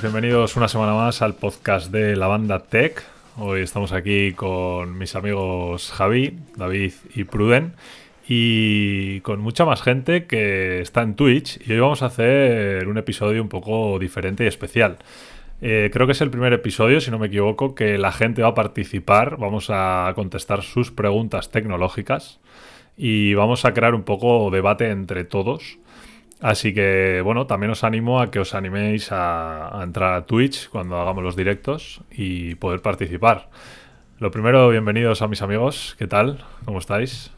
Bienvenidos una semana más al podcast de la banda Tech. Hoy estamos aquí con mis amigos Javi, David y Pruden y con mucha más gente que está en Twitch y hoy vamos a hacer un episodio un poco diferente y especial. Eh, creo que es el primer episodio, si no me equivoco, que la gente va a participar, vamos a contestar sus preguntas tecnológicas y vamos a crear un poco debate entre todos. Así que, bueno, también os animo a que os animéis a, a entrar a Twitch cuando hagamos los directos y poder participar. Lo primero, bienvenidos a mis amigos. ¿Qué tal? ¿Cómo estáis?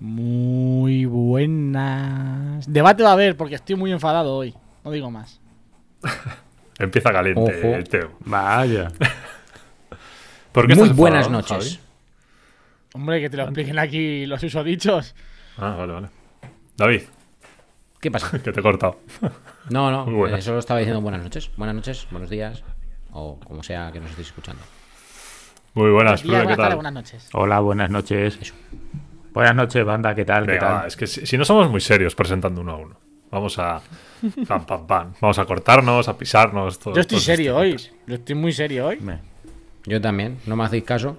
Muy buenas. Debate va a haber porque estoy muy enfadado hoy. No digo más. Empieza caliente, Ojo. Teo. Vaya. ¿Por qué Muy estás buenas enfadado, noches. Hombre, que te lo expliquen aquí los usodichos. Ah, vale, vale. David, ¿Qué pasa? que te he cortado. No, no, eh, solo estaba diciendo buenas noches. Buenas noches, buenos días, o como sea que nos estéis escuchando. Muy buenas, ¿qué tal? buenas noches. Hola, buenas noches. Buenas noches, banda, ¿qué tal? ¿Qué Venga, va, tal? es que si, si no somos muy serios presentando uno a uno. Vamos a. Pam, pam, pam. Vamos a cortarnos, a pisarnos. todo- Yo estoy serio hoy. Yo estoy muy serio hoy. Me- Yo también, no me hacéis caso.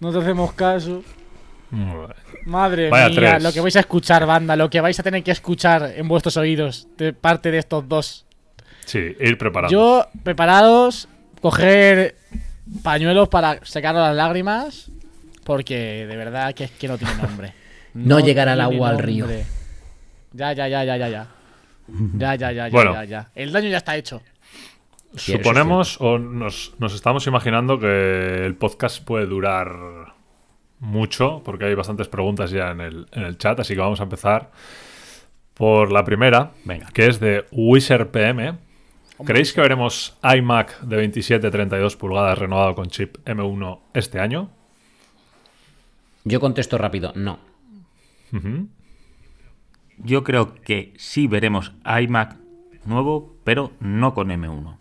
No te hacemos caso. Madre Vaya mía, tres. lo que vais a escuchar, banda, lo que vais a tener que escuchar en vuestros oídos de parte de estos dos. Sí, ir preparando. Yo, preparados, coger pañuelos para secar las lágrimas, porque de verdad que es que no tiene nombre. No llegará el tiene agua al río. Ya, ya, ya, ya, ya, ya. Ya, ya, ya, ya, Bueno. ya, ya. El daño ya está hecho. Suponemos o nos, nos estamos imaginando que el podcast puede durar mucho, porque hay bastantes preguntas ya en el, en el chat, así que vamos a empezar por la primera, Venga. que es de Wizard PM. ¿Creéis que veremos iMac de 27-32 pulgadas renovado con chip M1 este año? Yo contesto rápido, no. Yo creo que sí veremos iMac nuevo, pero no con M1.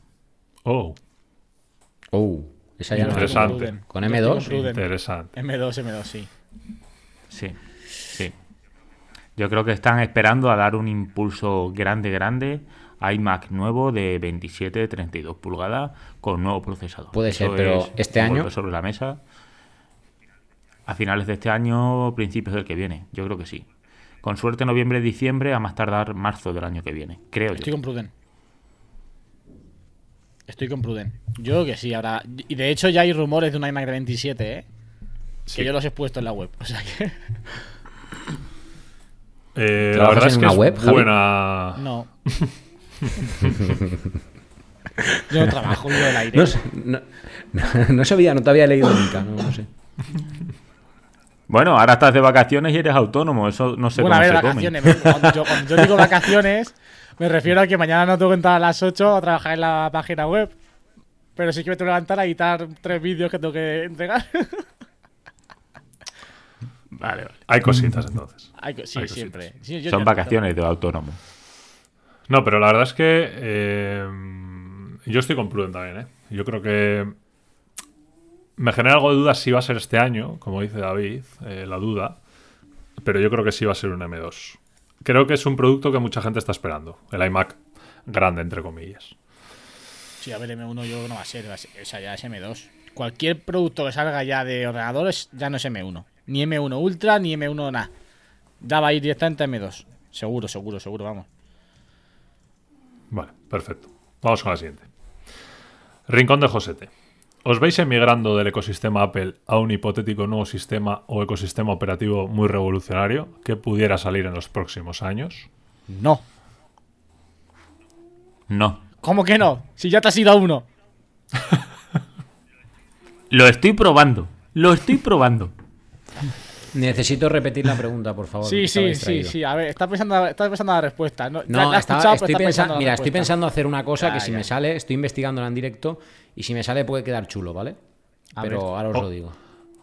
Oh, Oh, esa ya Interesante. ¿Con Yo M2? estoy con Pruden. interesante. M2, M2, sí. Sí, sí. Yo creo que están esperando a dar un impulso grande, grande. iMac nuevo de 27, 32 pulgadas con nuevo procesador. Puede ser, pero es ¿este año? sobre la mesa. A finales de este año, principios del que viene. Yo creo que sí. Con suerte noviembre, diciembre, a más tardar marzo del año que viene. Creo Estoy yo. con Pruden. Estoy con Pruden. Yo creo que sí, ahora. Y de hecho ya hay rumores de un iMac de 27, ¿eh? Que yo los he puesto en la web. O sea que. Eh, la ¿Trabajas verdad en es que una es web, Javi? buena. No. yo no trabajo, vivo del aire. No, sé, no, no sabía, no te había leído nunca, no, no sé. Bueno, ahora estás de vacaciones y eres autónomo. Eso no sé bueno, a ver, se come. vacaciones. me- Cuando yo, cuando yo digo vacaciones, me refiero a que mañana no tengo que entrar a las 8 a trabajar en la página web. Pero sí que me tengo que levantar a editar tres vídeos que tengo que entregar. Vale, vale. Hay cositas entonces. Sí, Hay siempre. Sí, yo- Son vacaciones de autónomo. No, pero la verdad es que eh, yo estoy con Pruden también, ¿eh? Yo creo que me genera algo de duda si va a ser este año, como dice David, eh, la duda, pero yo creo que sí va a ser un M2. Creo que es un producto que mucha gente está esperando, el iMac grande, entre comillas. Sí, a ver, M1 yo no va a ser, va a ser- o sea, ya es M2. Cualquier producto que salga ya de ordenadores ya no es M1. Ni M1 Ultra, ni M1 nada. Ya va a ir directamente a M2. Seguro, seguro, seguro, vamos. Vale, perfecto. Vamos con la siguiente. Rincón de Josete. ¿Os veis emigrando del ecosistema Apple a un hipotético nuevo sistema o ecosistema operativo muy revolucionario que pudiera salir en los próximos años? No. No. ¿Cómo que no? Si ya te has ido a uno. Lo estoy probando. Lo estoy probando. Necesito repetir la pregunta, por favor. Sí, sí, sí, sí. A ver, estás pensando, estás pensando la respuesta. No, No, la- la has estaba- escuchado, pero estoy pensando, la mira, estoy pensando hacer una cosa Ya, que si ya. me sale, estoy investigándola en directo y si me sale puede quedar chulo, ¿vale? A Pero ver. ahora os lo digo.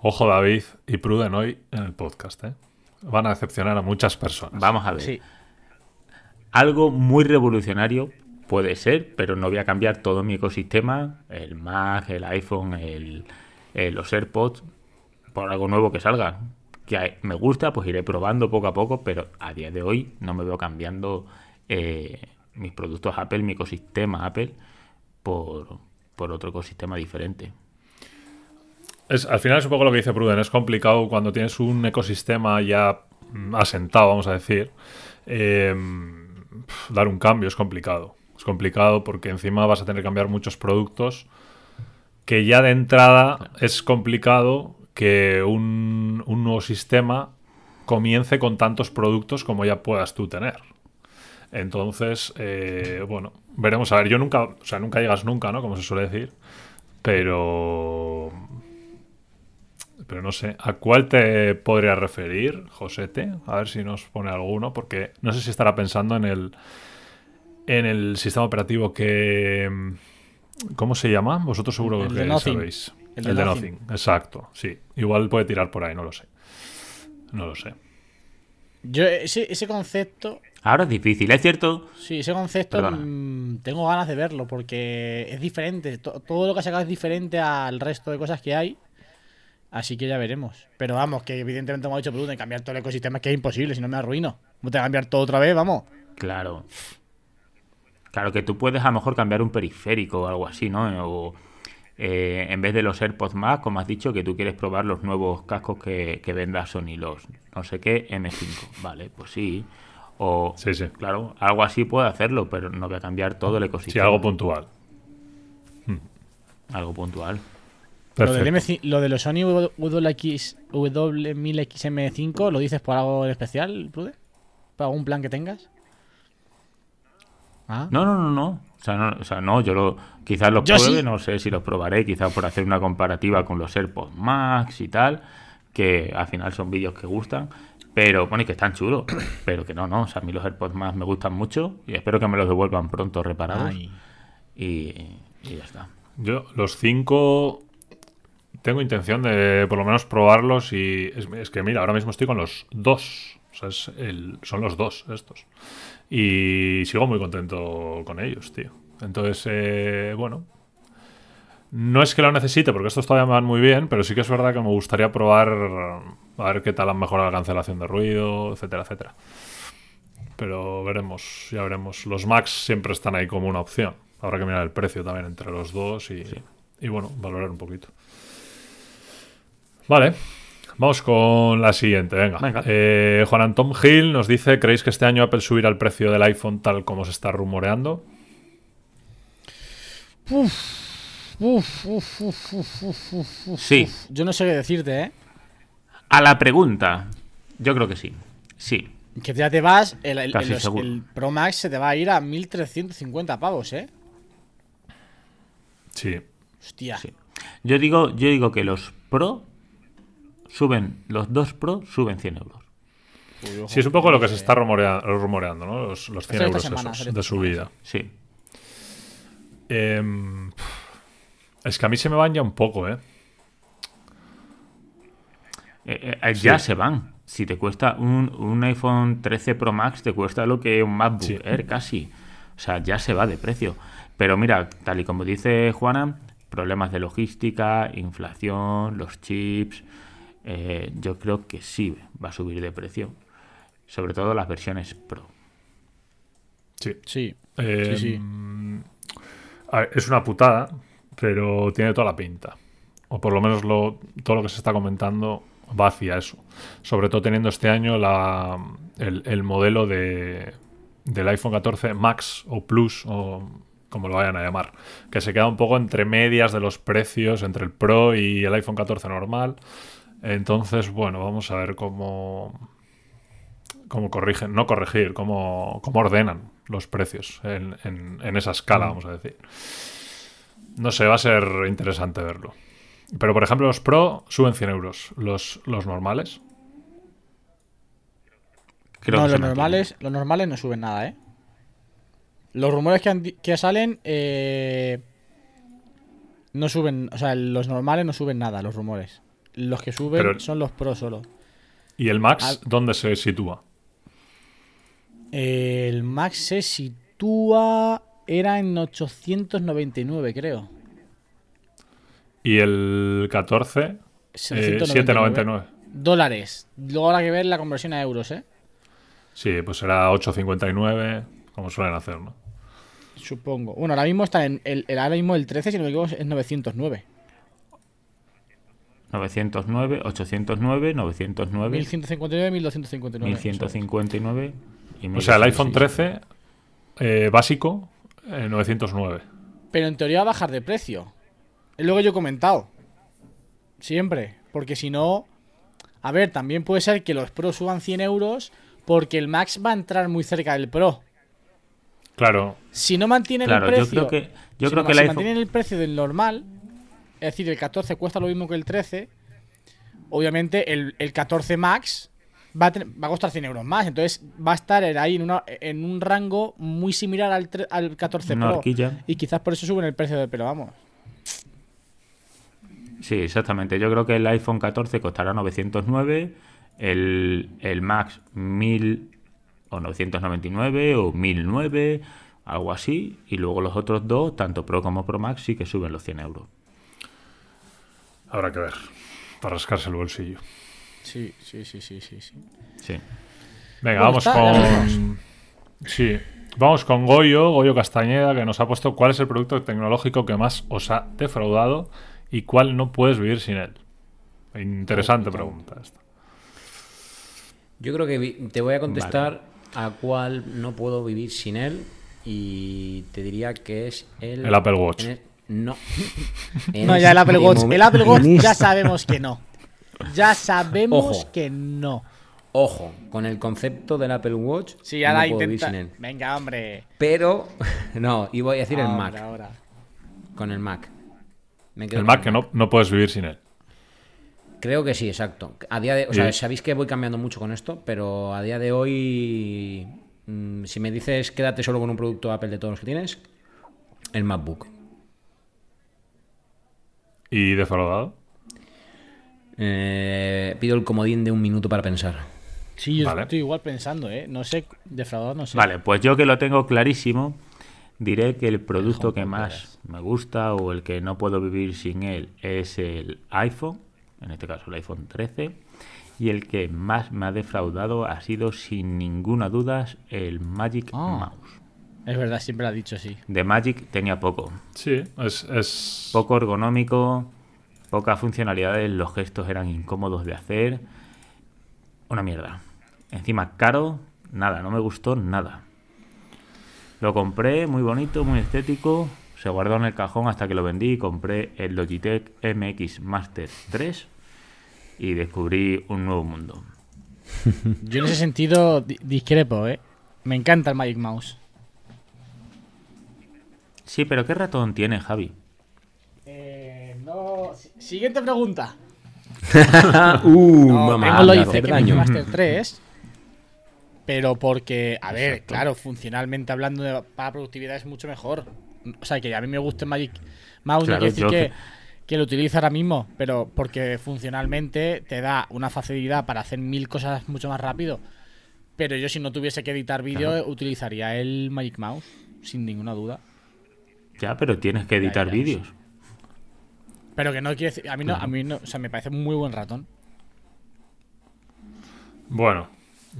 Ojo David y Pruden hoy en el podcast, ¿eh? Van a decepcionar a muchas personas. Vamos a ver. Sí. Algo muy revolucionario puede ser, pero no voy a cambiar todo mi ecosistema, el Mac, el iPhone, el, el- los AirPods, por algo nuevo que salga. Que me gusta, pues iré probando poco a poco, pero a día de hoy no me veo cambiando eh, mis productos Apple, mi ecosistema Apple, por, por otro ecosistema diferente. Es, al final es un poco lo que dice Pruden. Es complicado cuando tienes un ecosistema ya asentado, vamos a decir. eh, pf, dar un cambio es complicado. Es complicado porque encima vas a tener que cambiar muchos productos que ya de entrada es complicado que un nuevo sistema comience con tantos productos como ya puedas tú tener. Entonces, eh, bueno, veremos. A ver, yo nunca, o sea, nunca llegas nunca, ¿no? Como se suele decir. Pero. Pero no sé. ¿A cuál te podría referir, Josete? A ver si nos pone alguno, porque no sé si estará pensando en el. En el sistema operativo que. ¿Cómo se llama? Vosotros seguro El que sabéis. El El de de, Nothing. Nothing. exacto, sí. Igual puede tirar por ahí, no lo sé. No lo sé. Yo, ese, ese concepto, Ahora es difícil, es cierto. sí, ese concepto mm, tengo ganas de verlo porque es diferente. To- todo lo que ha sacado es diferente al resto de cosas que hay. Así que ya veremos. Pero vamos, que evidentemente como ha dicho Pruden, cambiar todo el ecosistema es que es imposible, si no me arruino. ¿Cómo te voy a cambiar todo otra vez? Vamos. Claro. Claro que tú puedes a lo mejor cambiar un periférico o algo así, ¿no? O eh, en vez de los AirPods Max, como has dicho, que tú quieres probar los nuevos cascos que, que venda Sony, los no sé qué M5. Vale, pues sí. O, Sí, sí. claro, algo así puede hacerlo, pero no voy a cambiar todo el Sí, ecosistema. algo puntual. Algo puntual. Lo, del Perfecto. M5 lo de los Sony WX, W1000XM5, ¿lo dices por algo en especial, Prude? ¿Por algún plan que tengas? Ah. No, no, no, no. O sea, no, o sea, no yo lo, quizás los Yo pruebe, sí. no sé si los probaré, quizás por hacer una comparativa con los AirPods Max y tal, que al final son vídeos que gustan, pero bueno, y que están chulos, pero que no, no, o sea, a mí los AirPods Max me gustan mucho y espero que me los devuelvan pronto reparados Ay. y, y ya está. Yo, los cinco. Tengo intención de por lo menos probarlos y. Es, es que mira, ahora mismo estoy con los dos. O sea, es el- son los dos estos. Y sigo muy contento con ellos, tío. Entonces, eh, bueno. No es que lo necesite, porque estos todavía me van muy bien, pero sí que es verdad que me gustaría probar a ver qué tal han mejorado la cancelación de ruido, etcétera, etcétera. Pero veremos, ya veremos. Los Max siempre están ahí como una opción. Habrá que mirar el precio también entre los dos y, y bueno, valorar un poquito. Vale, vamos con la siguiente. Venga, Venga. Eh, Juan Antón Gil nos dice: ¿Creéis que este año Apple subirá el precio del iPhone tal como se está rumoreando? Uf, uf, uf, uf, uf, uf, uf. Sí, Yo no sé qué decirte, ¿eh? a la pregunta, yo creo que sí. Sí, Que ya te vas, el, el- Casi los- el Pro Max se te va a ir a 1350 pavos, ¿eh? Sí, Hostia. sí. Yo digo, yo digo que los Pro suben, los dos Pro suben 100 euros. Uy, ojo, sí, es un poco lo que se está rumorea- rumoreando, ¿no? Los, los 100 Esta euros semana, esos de subida. Sí. Em, es que a mí se me van ya un poco, ¿eh? Eh, eh, ya Sí. se van. Si te cuesta un, un iPhone 13 Pro Max, te cuesta lo que un MacBook Sí. Air casi. O sea, ya se va de precio. Pero mira, tal y como dice Juana, problemas de logística, inflación, los chips. eh, yo creo que sí va a subir de precio. Sobre todo las versiones Pro. Sí. Sí. Em, Sí, sí. Es una putada, pero tiene toda la pinta. O por lo menos todo lo que se está comentando va hacia eso. Sobre todo teniendo este año el modelo de, del iPhone 14 Max o Plus o como lo vayan a llamar, que se queda un poco entre medias de los precios entre el Pro y el iPhone 14 normal. Entonces, bueno, vamos a ver cómo, cómo corrigen, no corregir, cómo, cómo ordenan los precios en, en- en esa escala, vamos a decir. No sé, va a ser interesante verlo. Pero, por ejemplo, los Pro suben 100 euros. Los, los normales. Creo no, que los normales, los normales no suben nada, ¿eh? Los rumores que, han que salen eh, no suben, o sea, los normales no suben nada, los rumores. Los que suben Pero- son los pro solo. ¿Y el Max dónde se sitúa? El Max se sitúa. Era en 899, creo. Y el 14, eh, 7,99. Dólares. Luego habrá que ver la conversión a euros, ¿eh? Sí, pues será 8,59, como suelen hacer, ¿no? Supongo. Bueno, ahora mismo está en el, el- ahora mismo el 13, si no me equivoco, es 909. 909, 809, 909, 1159, 1259. 1159 y O sea, el 1106. iPhone 13 eh, básico, eh, 909. Pero en teoría va a bajar de precio. Es lo que yo he comentado. Siempre. Porque si no. A ver, también puede ser que los Pro suban 100 euros. Porque el Max va a entrar muy cerca del Pro. Claro, Si no mantienen Claro, el yo precio. creo que- yo si creo no- que el si iPhone- mantienen el precio del normal. Es decir, el 14 cuesta lo mismo que el 13. Obviamente, el, el 14 Max va a, tener- va a costar 100 euros más. Entonces, va a estar ahí en, una- en un rango muy similar al, tre- al 14 Una Pro. horquilla. Y quizás por eso suben el precio de. Pero vamos. Sí, exactamente. Yo creo que el iPhone 14 costará 909, el, el Max 1000 o 999 o 1009, algo así. Y luego los otros dos, tanto Pro como Pro Max, sí que suben los 100 euros. habrá que ver. Para rascarse el bolsillo. Sí, sí, sí, sí, sí. sí. Sí. Venga, vamos con. Sí. Vamos con Goyo, Goyo Castañeda, que nos ha puesto cuál es el producto tecnológico que más os ha defraudado y cuál no puedes vivir sin él. Interesante pregunta esta. Yo creo que te voy a contestar a cuál no puedo vivir sin él y te diría que es el... El Apple Watch. el- no. No, ya el Apple Watch. El Apple Watch ya sabemos que no. Ya sabemos Ojo. que no. Ojo, con el concepto del Apple Watch Sí, ahora no puedo vivir intenta. sin él. Venga, hombre. Pero, no, y voy a decir el Mac. ahora. Con el Mac. Me quedo El Mac que no, no puedes vivir sin él. Creo que sí, exacto. A día de, o sea, Y- sabéis que voy cambiando mucho con esto, pero a día de hoy, mm, si me dices quédate solo con un producto Apple de todos los que tienes, el MacBook. ¿Y defraudado? Eh, pido el comodín de un minuto para pensar. Sí, yo Vale. estoy igual pensando, ¿eh? No sé, defraudado no sé. Vale, pues yo que lo tengo clarísimo, diré que el producto que más me gusta o el que no puedo vivir sin él es el iPhone, en este caso el iPhone 13, y el que más me ha defraudado ha sido sin ninguna duda el Magic Ah. Mouse. Es verdad, siempre lo ha dicho, sí. De Magic tenía poco, Sí, es. es... poco ergonómico, pocas funcionalidades, los gestos eran incómodos de hacer, una mierda. Encima caro, nada, no me gustó nada. Lo compré, muy bonito, muy estético. Se guardó en el cajón hasta que lo vendí y compré el Logitech MX Master 3 y descubrí un nuevo mundo. Yo en ese sentido di- discrepo, ¿eh? Me encanta el Magic Mouse. Sí, pero ¿qué ratón tiene, Javi? Siguiente pregunta. uh, No, mamá, tengo lo hice hacer daño. Master 3. Pero porque, a ver, claro, funcionalmente hablando de, para productividad es mucho mejor. O sea, que a mí me gusta Magic Mouse, Claro, no quiere decir que, que- que lo utilizo ahora mismo, pero porque funcionalmente te da una facilidad para hacer mil cosas mucho más rápido. Pero yo si no tuviese que editar vídeo, utilizaría el Magic Mouse, sin ninguna duda. Ya, pero tienes que editar vídeos. Pero que no quiere decir, a mí no, a mí no, o sea, me parece un muy buen ratón. Bueno,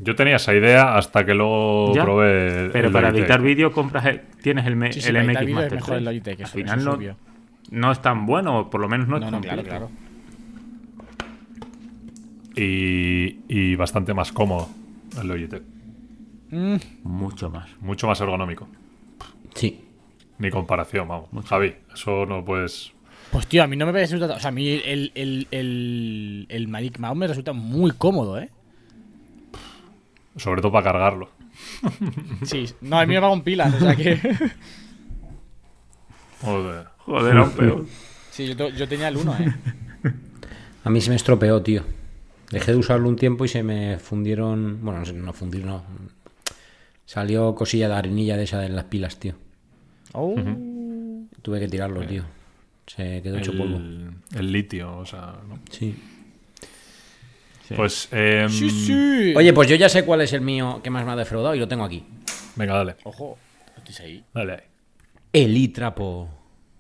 yo tenía esa idea hasta que luego Ya, probé. el- Pero el para Logitech. editar vídeo compras el- tienes el, me- Sí, sí, el MX es Master mejor el 3. Logitech, Al eso- final eso no, no es tan bueno, por lo menos no es No, no, claro, claro. Y, y bastante más cómodo el Logitech. Mm, Mucho más. Mucho más ergonómico. Sí. Ni comparación, vamos. Javi, eso no puedes. Pues tío, a mí no me parece resulta. O sea, a mí el, el, el, el Magic Mouse me resulta muy cómodo, ¿eh? Sobre todo para cargarlo. Sí, no, a mí me va con pilas, o sea que. Joder. Joder, aún peor. Sí, yo, to- yo tenía el 1, ¿eh? A mí se me estropeó, tío. Dejé de usarlo un tiempo y se me fundieron. Bueno, no sé, no fundieron, no. Salió cosilla de arenilla de esa de las pilas, tío. Oh. Tuve que tirarlo, tío. Se quedó hecho polvo. El, el litio, o sea. ¿no? Sí. Pues. em, Sí, sí. Oye, pues yo ya sé cuál es el mío que más me ha defraudado y lo tengo aquí. Venga, dale. Ojo, ¿estáis ahí? Dale ahí. Elitrapo.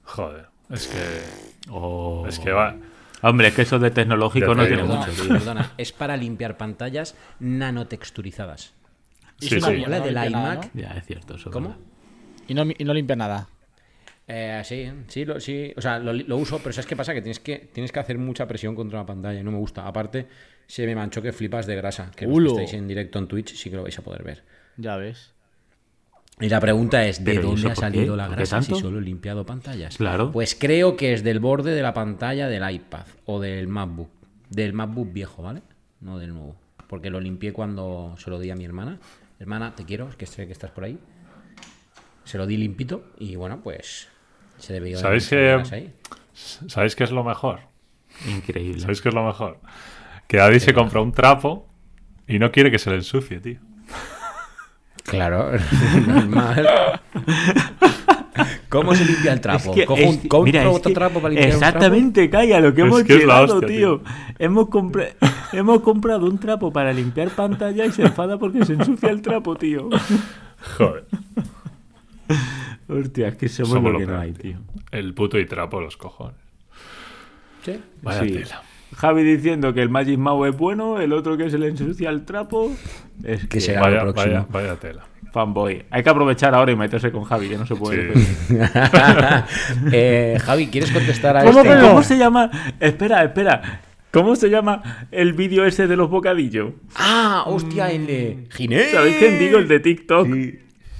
Joder. Es que. Oh. Es que va. Hombre, es que eso de tecnológico no tiene mucho, perdona. Es para limpiar pantallas nanotexturizadas. Sí, es una sí. mierda, La no del iMac. ¿no? Ya, es cierto. Eso es ¿Cómo? Y no, y no limpia nada. Eh, sí, sí, lo, sí, o sea, lo, lo uso, pero ¿sabes qué pasa? Que tienes, que tienes que hacer mucha presión contra la pantalla y no me gusta. Aparte, se me manchó que flipas de grasa, que los que Ulo. estáis en directo en Twitch sí que lo vais a poder ver. Ya ves. Y la pregunta es, ¿de ¿Pero y dónde ha salido qué? la ¿Por qué grasa si solo he limpiado pantallas? Claro. Pues creo que es del borde de la pantalla del iPad o del MacBook. Del MacBook viejo, ¿vale? No del nuevo. Porque lo limpié cuando se lo di a mi hermana. Hermana, te quiero, que sé que estás por ahí. Se lo di limpito y bueno, pues se debió de ¿Sabéis que- grasa ahí. ¿Sabéis qué es lo mejor? Increíble. ¿Sabéis qué es lo mejor? Que David se compra un trapo y no quiere que se le ensucie, tío. Claro, normal. ¿Cómo se limpia el trapo? Es que Cojo un, mira, otro es que trapo para limpiar un trapo. Exactamente, calla, lo que Es hemos que es la llegado, hostia, tío. Hemos, compra- hemos comprado un trapo para limpiar pantalla y se enfada porque se ensucia el trapo, tío. Joder. Hostia, es que somos, Somos lo lo que no hay, tío. El puto y trapo, los cojones. Sí. Vaya Sí. tela. Javi diciendo que el Magic Mouse es bueno, el otro que se le ensucia el trapo. Es que, Que será Vaya, lo próximo. vaya, vaya tela. fanboy. Hay que aprovechar ahora y meterse con Javi, que no se puede. Sí. Eh, Javi, ¿quieres contestar a ¿Cómo, este? ¿Cómo se llama? Espera, espera. ¿Cómo se llama el vídeo ese de los bocadillos? Ah, hostia, el de Ginés. ¿Sabéis quién digo? El de TikTok.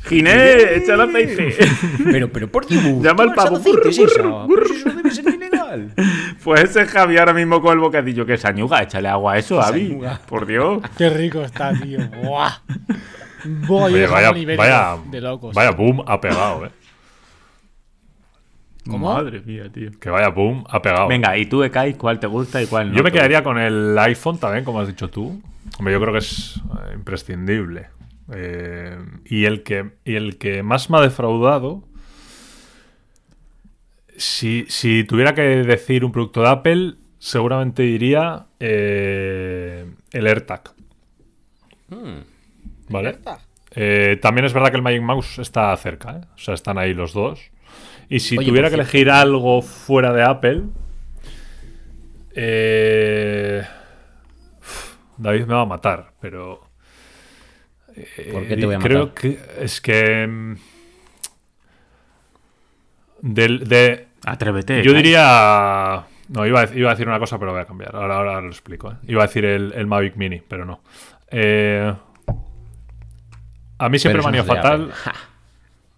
Ginés, echa el aceite. Pero, pero por Dios. Llama al pavo. ¿Qué es Burr, eso? Pero si eso debe ser ilegal. Pues ese es Javi ahora mismo con el bocadillo. Que sañuga, échale agua a eso, Javi. Por Dios. Qué rico está, tío. Buah. Yo Oye, vaya, nivel vaya, de locos. vaya boom ha pegado, eh. ¿Cómo? Madre mía, tío. Que vaya boom ha pegado. Venga, y tú, Ekai, ¿cuál te gusta y cuál no? Yo me quedaría con el iPhone también, como has dicho tú. Hombre, yo creo que es eh, imprescindible. Eh, y, el que, y el que más me ha defraudado. Si, si tuviera que decir un producto de Apple, seguramente diría eh, el AirTag. ¿Vale? Eh, también es verdad que el Magic Mouse está cerca, ¿eh? o sea, están ahí los dos. Y si Oye, tuviera que elegir algo fuera de Apple, eh, uf, David me va a matar, pero ¿Por qué te voy a creo matar? que es que mm, del, de Atrévete. yo diría. No, iba a, iba a decir una cosa, pero voy a cambiar. Ahora, ahora lo explico. ¿eh? Iba a decir el, el Mavic Mini, pero no. Eh, a mí siempre me ha ido fatal.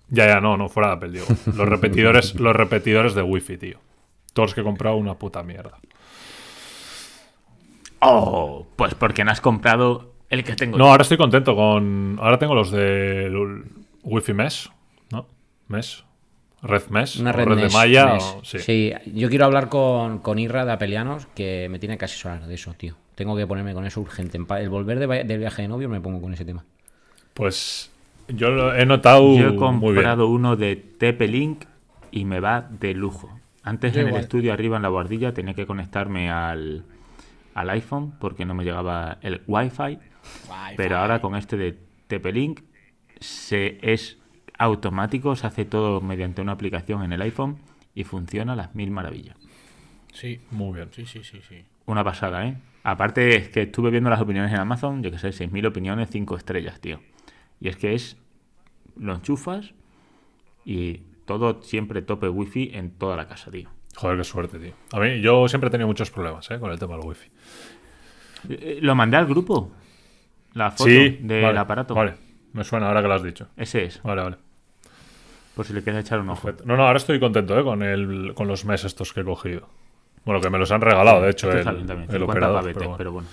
Ya, ya, no, no, fuera de Apple, digo. Los repetidores, los repetidores de Wi-Fi, tío. Todos los que he comprado, una puta mierda. Oh, pues porque no has comprado el que tengo. No, ahora estoy contento con. Ahora tengo los de Wi-Fi Mesh, ¿no? Mesh. Red Mesh. Una red, de Maya. o- sí. sí. yo quiero hablar con, con Irra de Apelianos, que me tiene que asesorar de eso, tío. Tengo que ponerme con eso urgente. El volver de del viaje de novio me pongo con ese tema. Pues yo lo he notado Yo he comprado uno de TP-Link y me va de lujo. Antes Yo en el estudio arriba en la guardilla tenía que conectarme al, al iPhone porque no me llegaba el Wi-Fi. Pero ahora con este de TP-Link se es automático, se hace todo mediante una aplicación en el iPhone y funciona a las mil maravillas. Sí, Muy bien. sí, sí, sí, sí. Una pasada, ¿eh? Aparte es que estuve viendo las opiniones en Amazon, yo que sé, 6.000 opiniones, 5 estrellas, tío. Y es que es, lo enchufas y todo siempre tope wifi en toda la casa, tío. Joder, qué suerte, tío. A mí, yo siempre he tenido muchos problemas ¿eh? con el tema del wifi. Eh, Lo mandé al grupo, la foto Sí, del vale, aparato. Vale, me suena ahora que lo has dicho. Ese es, Vale, vale. por si le quieres echar un ojo. Perfecto. No, no, ahora estoy contento ¿eh? con, el, con los meses estos que he cogido. Bueno, que me los han regalado, de hecho, Este el, está bien también, el 50 operador. pavetes, pero bueno. pero bueno.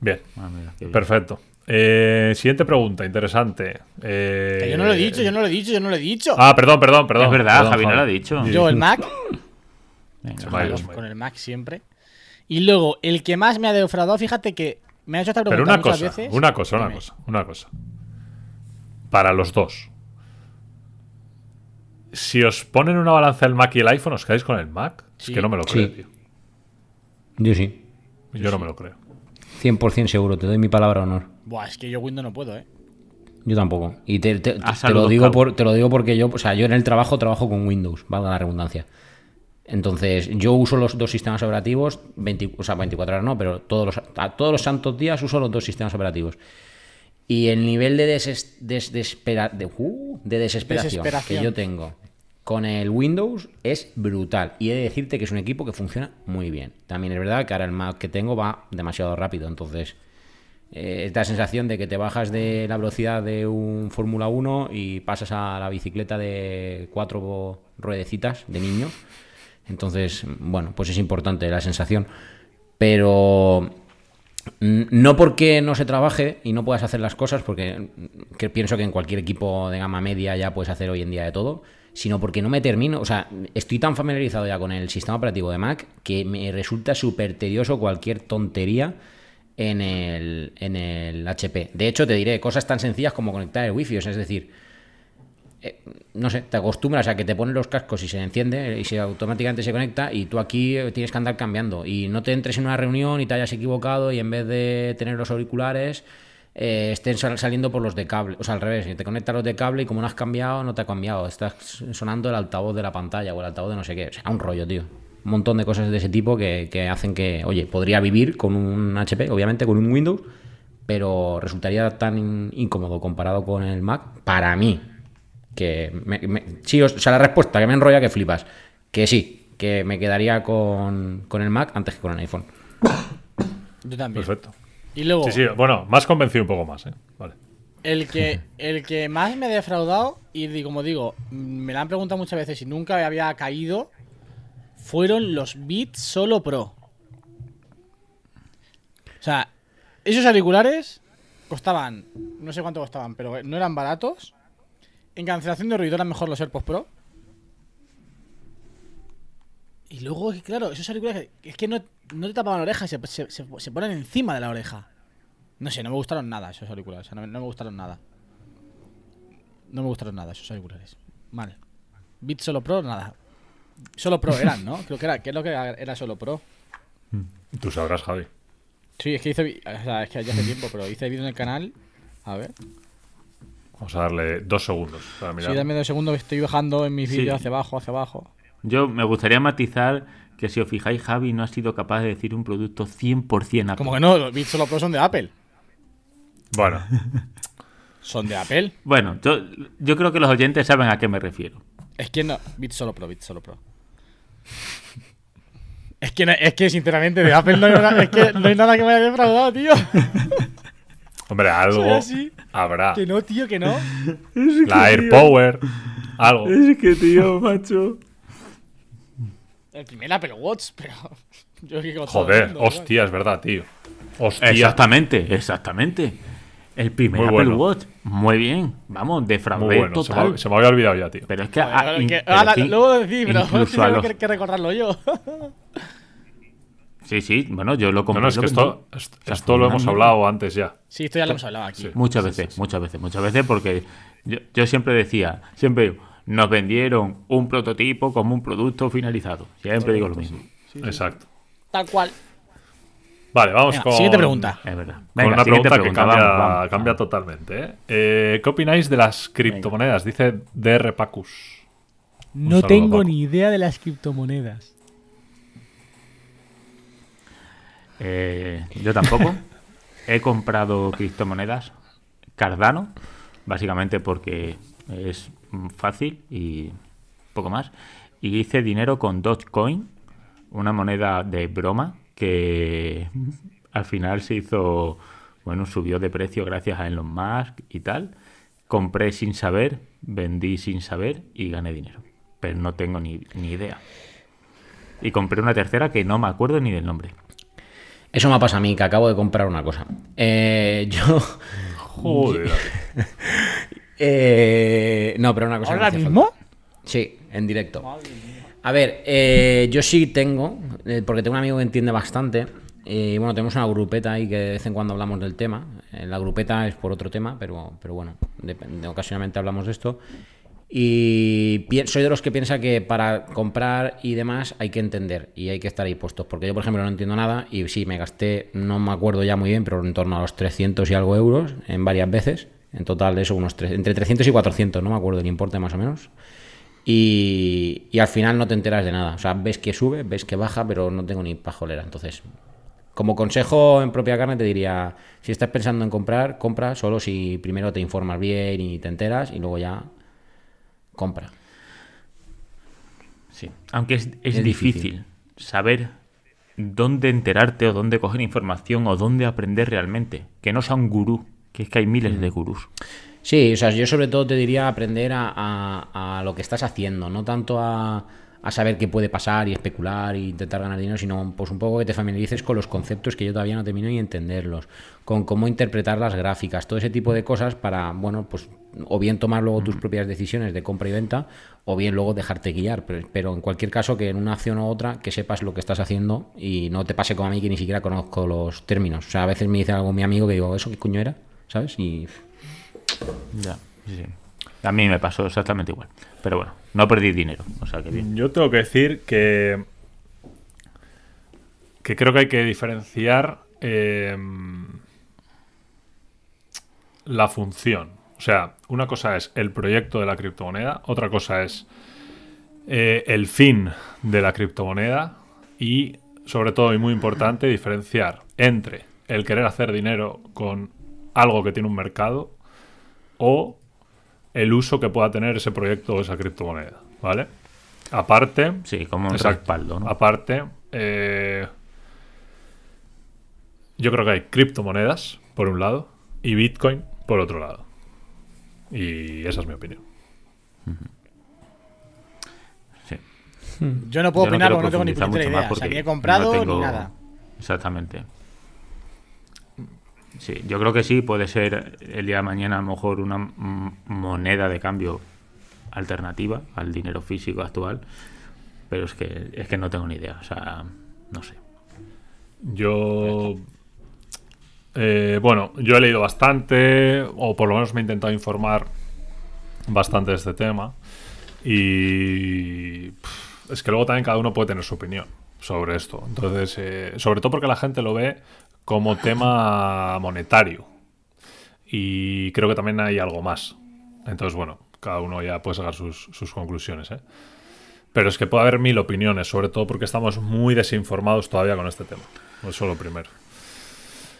Bien, Ah, mira, qué bien. perfecto. Eh, siguiente pregunta, interesante. Eh, Que yo no lo he dicho, yo no lo he dicho, yo no lo he dicho. Ah, perdón, perdón, perdón. Es verdad, perdón, Javi no lo ha dicho. Yo el Mac, Venga, Javi. con el Mac siempre. Y luego, el que más me ha defraudado, fíjate que me ha hecho esta Pero pregunta una muchas cosa, veces. una cosa, una Dime. cosa, una cosa. Para los dos. Si os ponen una balanza el Mac y el iPhone, ¿os quedáis con el Mac? Sí. Es que no me lo Sí. creo, tío. Yo sí. Yo no me lo creo. 100% seguro, te doy mi palabra de honor. Buah, es que yo Windows no puedo, ¿eh? Yo tampoco. Y te, te- te saludos, lo digo Cabo. por, te lo digo porque yo, o sea, yo en el trabajo trabajo con Windows, valga la redundancia. Entonces, yo uso los dos sistemas operativos, 20 o sea, 24 horas no, pero todos los, a todos los santos días uso los dos sistemas operativos. Y el nivel de, deses- des- despera- de, uh, de desesperación, Desesperación. que yo tengo con el Windows es brutal. Y he de decirte que es un equipo que funciona muy bien. También es verdad que ahora el Mac que tengo va demasiado rápido. Entonces, eh, es la sensación de que te bajas de la velocidad de un Fórmula 1 y pasas a la bicicleta de cuatro ruedecitas de niño. Entonces, bueno, pues es importante la sensación. Pero no porque no se trabaje y no puedas hacer las cosas, porque mm, pienso que en cualquier equipo de gama media ya puedes hacer hoy en día de todo, sino porque no me termino, o sea, estoy tan familiarizado ya con el sistema operativo de Mac que me resulta súper tedioso cualquier tontería en el, en el HP. De hecho, te diré cosas tan sencillas como conectar el wifi, o sea, es decir, eh, no sé, te acostumbras a que te ponen los cascos y se enciende y se automáticamente se conecta y tú aquí eh, tienes que andar cambiando y no te entres en una reunión y te hayas equivocado y en vez de tener los auriculares eh, estén sal- saliendo por los de cable, o sea, al revés, te conectas los de cable y como no has cambiado, no te ha cambiado, estás sonando el altavoz de la pantalla o el altavoz de no sé qué, o sea, un rollo, tío. Un montón de cosas de ese tipo que, que hacen que, oye, podría vivir con un HP, obviamente con un Windows, pero resultaría tan in- incómodo comparado con el Mac para mí. Que me- me- sí, o sea, la respuesta que me enrolla que flipas. Que sí, que me quedaría con, con el Mac antes que con el iPhone. Yo también. Perfecto. Y luego, Sí, sí, bueno, más convencido un poco más, ¿eh? Vale. el que el que más me ha defraudado, y como digo, me la han preguntado muchas veces y nunca me había caído, fueron los Beats Solo Pro. O sea, esos auriculares costaban, no sé cuánto costaban, pero no eran baratos. En cancelación de ruido eran mejor los AirPods Pro. Y luego, claro, esos auriculares es que no, no te tapaban la oreja, se, se, se- se ponen encima de la oreja. No sé, no me gustaron nada esos auriculares. o sea, no, no me gustaron nada. No me gustaron nada esos auriculares. Mal. Beat Solo Pro, nada. Solo Pro eran, ¿no? Creo que era, ¿qué es lo que era, Solo Pro? Tú sabrás, Javi. Sí, es que hice. O sea, es que ya hace tiempo, pero hice vídeo en el canal. A ver. Vamos a darle dos segundos para mirar. Sí, dame dos segundos que estoy bajando en mis Sí. vídeos hacia abajo, hacia abajo. Yo me gustaría matizar que si os fijáis, Javi no ha sido capaz de decir un producto 100% Apple. Como que no, los Beats Solo Pro son de Apple. Bueno, Son de Apple. Bueno, yo, yo creo que los oyentes saben a qué me refiero. Es que no. Beats Solo Pro, Beats Solo Pro. Es que, no- es que sinceramente de Apple no hay, nada, es que no hay nada que me haya defraudado, tío. hombre, algo habrá. Que no, tío, que no. La AirPower, algo. Es que, tío, macho. El primer Apple Watch, pero. Yo que Joder, mundo, hostia, es verdad, tío. Hostia. Exactamente, exactamente. El primer Muy Apple bueno. Watch. Muy bien. Vamos, defraudé bueno. Se total. me, se me había olvidado ya, tío. Pero es que, in- pero ahora, luego decís, pero incluso a tengo los- que recordarlo yo. Sí, sí, bueno, yo lo No, compré. no, es que esto, esto, lo hemos hablado antes ya. Sí, esto ya lo hemos hablado aquí. Sí. Muchas veces, muchas veces, muchas veces, porque yo, yo siempre decía, siempre digo, nos vendieron un prototipo como un producto finalizado. Siempre digo lo mismo. Exacto. Tal cual. Vale, vamos Venga, con. siguiente pregunta. Es verdad. Con Venga, una siguiente pregunta, que cambia, vamos, vamos, cambia vamos. totalmente. ¿eh? Eh, ¿Qué opináis de las criptomonedas? Dice DR Pacus. Un No saludo, tengo Paco. ni idea de las criptomonedas. Eh, yo tampoco. He comprado criptomonedas Cardano, básicamente porque es fácil y poco más. Y hice dinero con Dogecoin, una moneda de broma que al final se hizo, bueno, subió de precio gracias a Elon Musk y tal. Compré sin saber, vendí sin saber y gané dinero. Pero no tengo ni, ni idea. Y compré una tercera que no me acuerdo ni del nombre. Eso me pasa a mí, que acabo de comprar una cosa. Eh, yo. Joder. eh, no, pero una cosa. ¿Ahora mismo? falta. Sí, en directo. A ver, eh, yo sí tengo, eh, porque tengo un amigo que entiende bastante. Y bueno, tenemos una grupeta ahí que de vez en cuando hablamos del tema. Eh, la grupeta es por otro tema, pero, pero bueno, dep- ocasionalmente hablamos de esto. Y soy de los que piensa que para comprar y demás hay que entender y hay que estar ahí puestos. Porque yo, por ejemplo, no entiendo nada y sí, me gasté, no me acuerdo ya muy bien, pero en torno a los 300 y algo euros en varias veces. En total, eso, unos tres, entre 300 y 400, no me acuerdo el importe más o menos. Y, y al final no te enteras de nada. O sea, ves que sube, ves que baja, pero no tengo ni pajolera. Entonces, Como consejo en propia carne te diría, si estás pensando en comprar, compra solo si primero te informas bien y te enteras y luego ya compra. Sí. Aunque es, es Es difícil, difícil. saber dónde enterarte o dónde coger información o dónde aprender realmente. Que no sea un gurú, que es que hay miles de gurús. Sí, o sea, yo sobre todo te diría aprender a, a- a lo que estás haciendo, no tanto a, a saber qué puede pasar y especular e intentar ganar dinero, sino pues un poco que te familiarices con los conceptos que yo todavía no termino ni entenderlos, con cómo interpretar las gráficas, todo ese tipo de cosas para, bueno, pues o bien tomar luego tus propias decisiones de compra y venta, o bien luego dejarte guiar, pero, pero en cualquier caso que en una acción u otra que sepas lo que estás haciendo y no te pase como a mí que ni siquiera conozco los términos. O sea, a veces me dice algo mi amigo que digo, ¿eso qué coño era? ¿Sabes? Y Ya, sí, sí. A mí me pasó exactamente igual. Pero bueno, no perdí dinero. Yo tengo que decir que. que creo que hay que diferenciar eh, la función. O sea, una cosa es el proyecto de la criptomoneda, otra cosa es eh, el fin de la criptomoneda y, sobre todo y muy importante, diferenciar entre el querer hacer dinero con algo que tiene un mercado o el uso que pueda tener ese proyecto o esa criptomoneda, ¿vale? Aparte, Sí, como un Exacto. respaldo, ¿no? Aparte, eh, yo creo que hay criptomonedas, por un lado, y Bitcoin, por otro lado. Y esa es mi opinión. Sí. Yo no puedo Yo opinar quiero porque no tengo ni más idea. O sea, ni he comprado no tengo- ni nada. Exactamente. Sí, yo creo que sí, puede ser el día de mañana a lo mejor una moneda de cambio alternativa al dinero físico actual, pero es que es que no tengo ni idea, o sea, no sé. Yo. eh, bueno, yo he leído bastante, o por lo menos me he intentado informar bastante de este tema. Y. es que luego también cada uno puede tener su opinión sobre esto. Entonces, eh, sobre todo porque la gente lo ve como tema monetario. Y creo que también hay algo más. Entonces, bueno, cada uno ya puede sacar sus, sus conclusiones, ¿eh? Pero es que puede haber mil opiniones, sobre todo porque estamos muy desinformados todavía con este tema. Eso lo primero.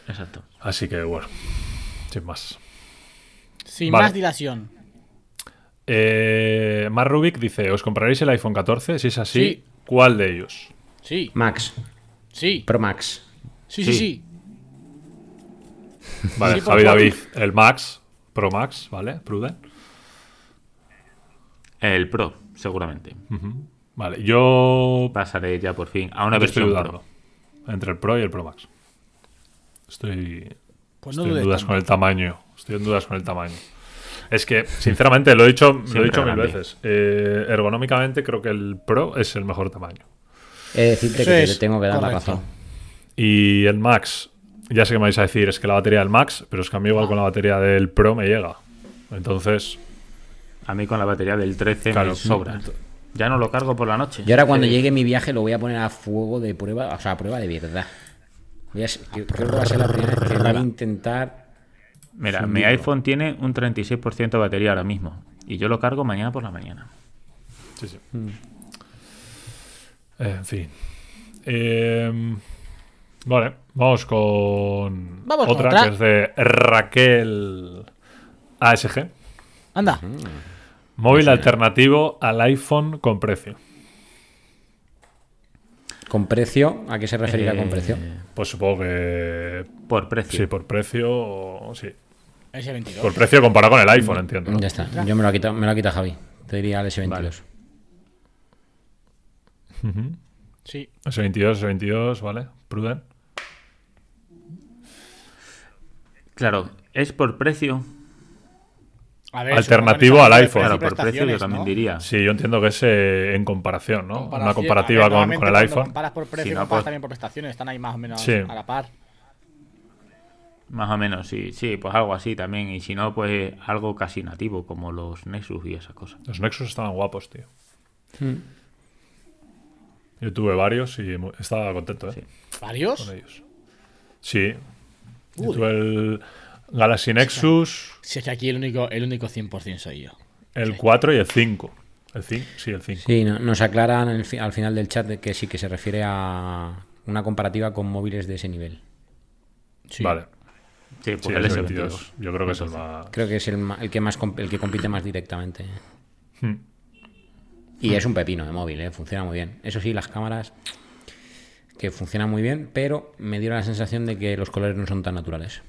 Exacto. Así que bueno, sin más. Sin Vale. más dilación. Eh, Mar Rubik dice: ¿Os compraréis el iPhone 14? Si es así, Sí. ¿cuál de ellos? Sí, Max, sí, Pro Max. sí, sí, Sí. sí. Vale, Sí, Javi. David, el Max, Pro Max, ¿vale? Pruden. El Pro, seguramente. Vale, yo Pasaré ya por fin a una yo estoy versión dudando Pro. entre el Pro y el Pro Max. Estoy, Pues no estoy en dudas tanto. con el tamaño. Estoy en dudas con el tamaño. Es que, sinceramente, lo he dicho, lo he dicho mil veces. Eh, ergonómicamente, creo que el Pro es el mejor tamaño. He de decirte Eso que te tengo que dar la razón. Y el Max, ya sé que me vais a decir, es que la batería del Max, pero es que a mí igual con la batería del Pro me llega. Entonces, A mí con la batería del 13 Claro. me sobra. Ya no lo cargo por la noche. Y ahora cuando Eh, llegue mi viaje lo voy a poner a fuego de prueba, o sea, a prueba de verdad. Voy a, creo que va a ser la primera vez que voy a intentar. Mira, mi iPhone tiene un 36% de batería ahora mismo. Y yo lo cargo mañana por la mañana. sí, sí. En fin. Eh, vale, vamos con Vamos con otra, otra. que es de Raquel ASG. Anda. Móvil alternativo al iPhone con precio. ¿Con precio? ¿A qué se referirá con Eh, precio? Pues supongo que Por precio. sí, por precio, sí. S22. Por precio comparado con el iPhone, entiendo. ¿no? Ya está, yo me lo ha quitado, me lo ha quitado Javi. Te diría el S22. Sí. S22, S22, ¿vale? Pruden. Claro, es por precio. A ver, Alternativo al iPhone. Claro, por precio yo también ¿no? diría. Sí, yo entiendo que es eh, en comparación, ¿no? Comparación- Una comparativa ver, con, el iPhone. Comparas por precio no, comparas pues- también por prestaciones, están ahí más o menos Sí. a la par. Más o menos, sí. Sí, pues algo así también. Y si no, pues algo casi nativo, como los Nexus y esas cosas. Los Nexus estaban guapos, tío. Hmm. Yo tuve varios y estaba contento, ¿eh? Sí. ¿Varios? Con ellos. Sí. Yo Uy. tuve el Galaxy Nexus, Si es que aquí el único, el único 100% soy yo. el 4 y el 5. ¿El 5? Sí, el 5. Sí, no- nos aclaran el fi- al final del chat de que sí que se refiere a una comparativa con móviles de ese nivel. Sí. Vale. Sí, Sí, pues el el S22. S22. Yo creo que es el más. Creo que es el, que más el que compite más directamente. Hmm. Y es un pepino de móvil, ¿eh? funciona muy bien. Eso sí, las cámaras que funcionan muy bien, pero me dio la sensación de que los colores no son tan naturales.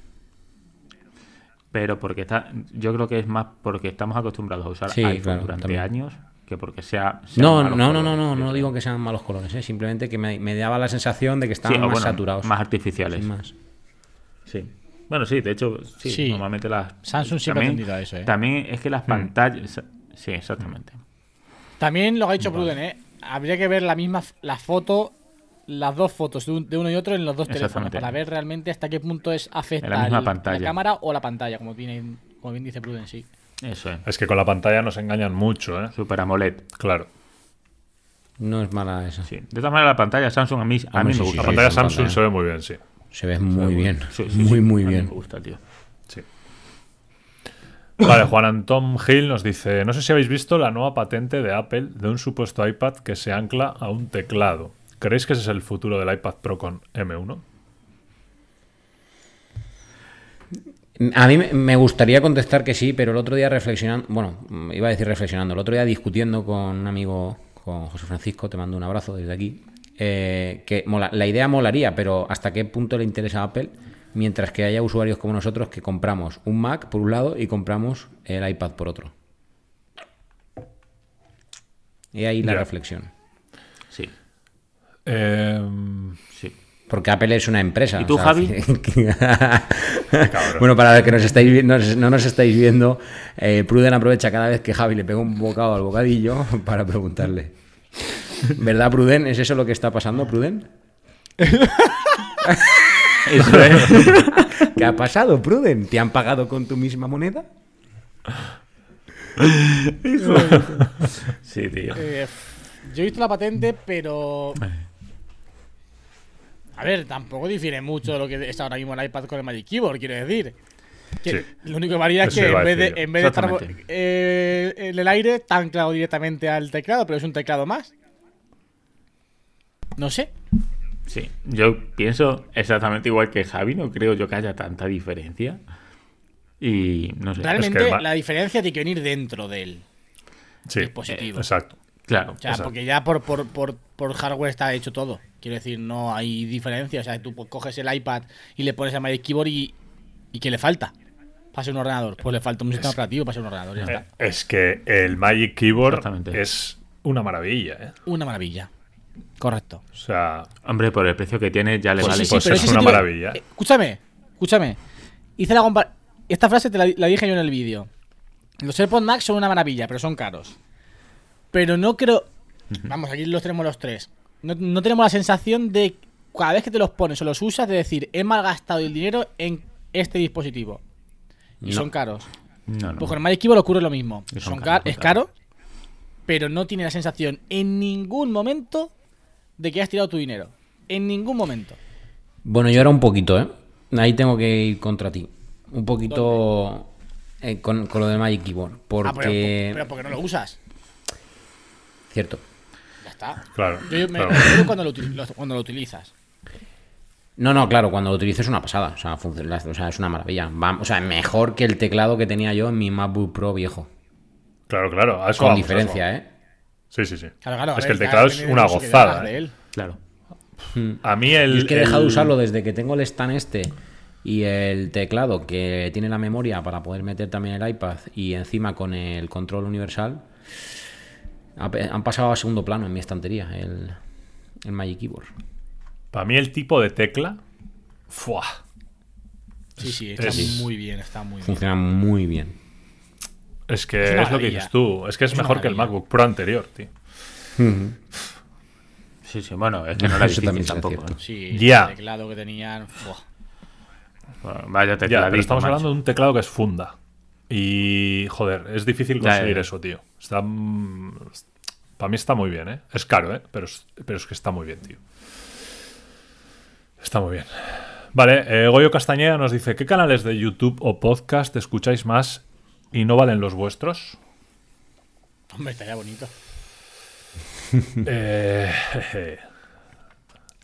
Pero porque está, yo creo que es más porque estamos acostumbrados a usar Sí, iPhone claro, durante también. años que porque sea. No, no, no, no, no, no digo que sean malos colores, ¿eh? simplemente que me, me daba la sensación de que estaban más bueno, saturados. Más artificiales. sin más. Sí. Bueno, sí, de hecho, sí, Sí. normalmente las. Samsung siempre ha también, tendido a eso, ¿eh? También es que Hmm. las pantallas. Sí, exactamente. También lo que ha dicho Pruden, ¿eh? Habría que ver la misma la foto, las dos fotos de, un- de uno y otro en los dos teléfonos para ver realmente hasta qué punto es afecta la misma el- pantalla. la cámara o la pantalla, como tiene, como bien dice Pruden, sí. Eso es. Es que con la pantalla nos engañan mucho, ¿eh? Super AMOLED. Claro. No es mala esa. Sí. De todas maneras, la pantalla Samsung a mí, a mí sí, me sí, gusta. La pantalla sí, Samsung pantalla. se ve muy bien, sí. Se ve muy bien. Sí, sí, muy, sí, muy a mí bien. Me gusta, tío. Sí. Vale, Juan Antón Gil nos dice: No sé si habéis visto la nueva patente de Apple de un supuesto iPad que se ancla a un teclado. ¿Creéis que ese es el futuro del iPad Pro con M1? A mí me- gustaría contestar que sí, pero el otro día reflexionando, bueno, iba a decir reflexionando, el otro día discutiendo con un amigo, con José Francisco, te mando un abrazo desde aquí, eh, que mola- la idea molaría, pero ¿hasta qué punto le interesa a Apple? Mientras que haya usuarios como nosotros que compramos un Mac por un lado y compramos el iPad por otro. Y ahí la reflexión. Sí, Em, sí. Porque Apple es una empresa. ¿Y tú, Javi? que- bueno, para los que nos estáis viendo, no nos estáis viendo, eh, Pruden aprovecha cada vez que Javi le pega un bocado al bocadillo para preguntarle. ¿Verdad, Pruden? ¿Es eso lo que está pasando, Pruden? Eso es. ¿Qué ha pasado, Pruden? ¿Te han pagado con tu misma moneda? Sí, tío. Eh, yo he visto la patente, pero. A ver, tampoco difiere mucho de lo que es ahora mismo el iPad con el Magic Keyboard, quiero decir. Que Sí. Lo único que varía es que en vez, de, en vez de estar eh, en el aire, está anclado directamente al teclado, pero es un teclado más. No sé. Sí, yo pienso exactamente igual que Javi, no creo yo que haya tanta diferencia. Y no sé. Realmente que el ma- la diferencia tiene que venir dentro del. sí, dispositivo. exacto. Claro. O sea, Exacto. porque ya por, por, por, por hardware está hecho todo. Quiero decir, no hay diferencia. O sea, tú pues, coges el iPad y le pones el Magic Keyboard y. ¿Y qué le falta? Para ser un ordenador. Pues le falta un sistema operativo para ser un ordenador. Ya Eh, está. es que el Magic Keyboard es una maravilla, ¿eh? Una maravilla. Correcto. O sea, Hombre, por el precio que tiene ya le Pues vale. sí, pues es una maravilla. eh, escúchame, escúchame. Hice la compar- Esta frase te la, la dije yo en el vídeo. Los AirPods Max son una maravilla, pero son caros. Pero no creo. Vamos, aquí los tenemos los tres. No, no tenemos la sensación de cada vez que te los pones o los usas de decir he malgastado el dinero en este dispositivo. Y No. son caros. No, no. Pues con el Magic Keyboard ocurre lo mismo. Son es caro, pero no tiene la sensación en ningún momento de que has tirado tu dinero. En ningún momento. Bueno, yo era un poquito, ¿eh? Ahí tengo que ir contra ti. Un poquito eh, con, con lo del Magic Keyboard. Porque. Ah, pero, pero porque no lo usas. Cierto. Está. claro. Yo, yo me claro. me refiero cuando lo, cuando lo utilizas. No, no, claro, cuando lo utilizo es una pasada. O sea, funciona, o sea, es una maravilla. Va- o sea, mejor que el teclado que tenía yo en mi MacBook Pro viejo. Claro, claro. a eso Con vamos, a eso diferencia. ¿eh? Sí, sí, sí. Claro, claro, a es ver, que el teclado es una gozada. de ¿eh? él. Claro. A mí el. Yo es que he dejado de el- usarlo desde que tengo el stand este y el teclado que tiene la memoria para poder meter también el iPad y encima con el control universal. Han pasado a segundo plano en mi estantería el, el Magic Keyboard. Para mí el tipo de tecla. ¡Fua! Sí, sí, está es- muy bien, está muy bien. Funciona muy bien. Es que Es es, lo que dices tú. Es que es, Es mejor que el. MacBook Pro anterior, tío. Sí, sí, bueno, es que no era Eso difícil tampoco. ¿eh? Sí, Ya. el teclado que tenían. Bueno, vaya Ya, tecladito, pero estamos macho. hablando de un teclado que es funda. Y, joder, es difícil conseguir ya. eso, tío. Está. Para mí está muy bien, ¿eh? Es caro, ¿eh? Pero es, pero es que está muy bien, tío. Está muy bien. Vale, eh, Goyo Castañeda nos dice: ¿Qué canales de YouTube o podcast escucháis más y no valen los vuestros? Hombre, estaría bonito. Eh.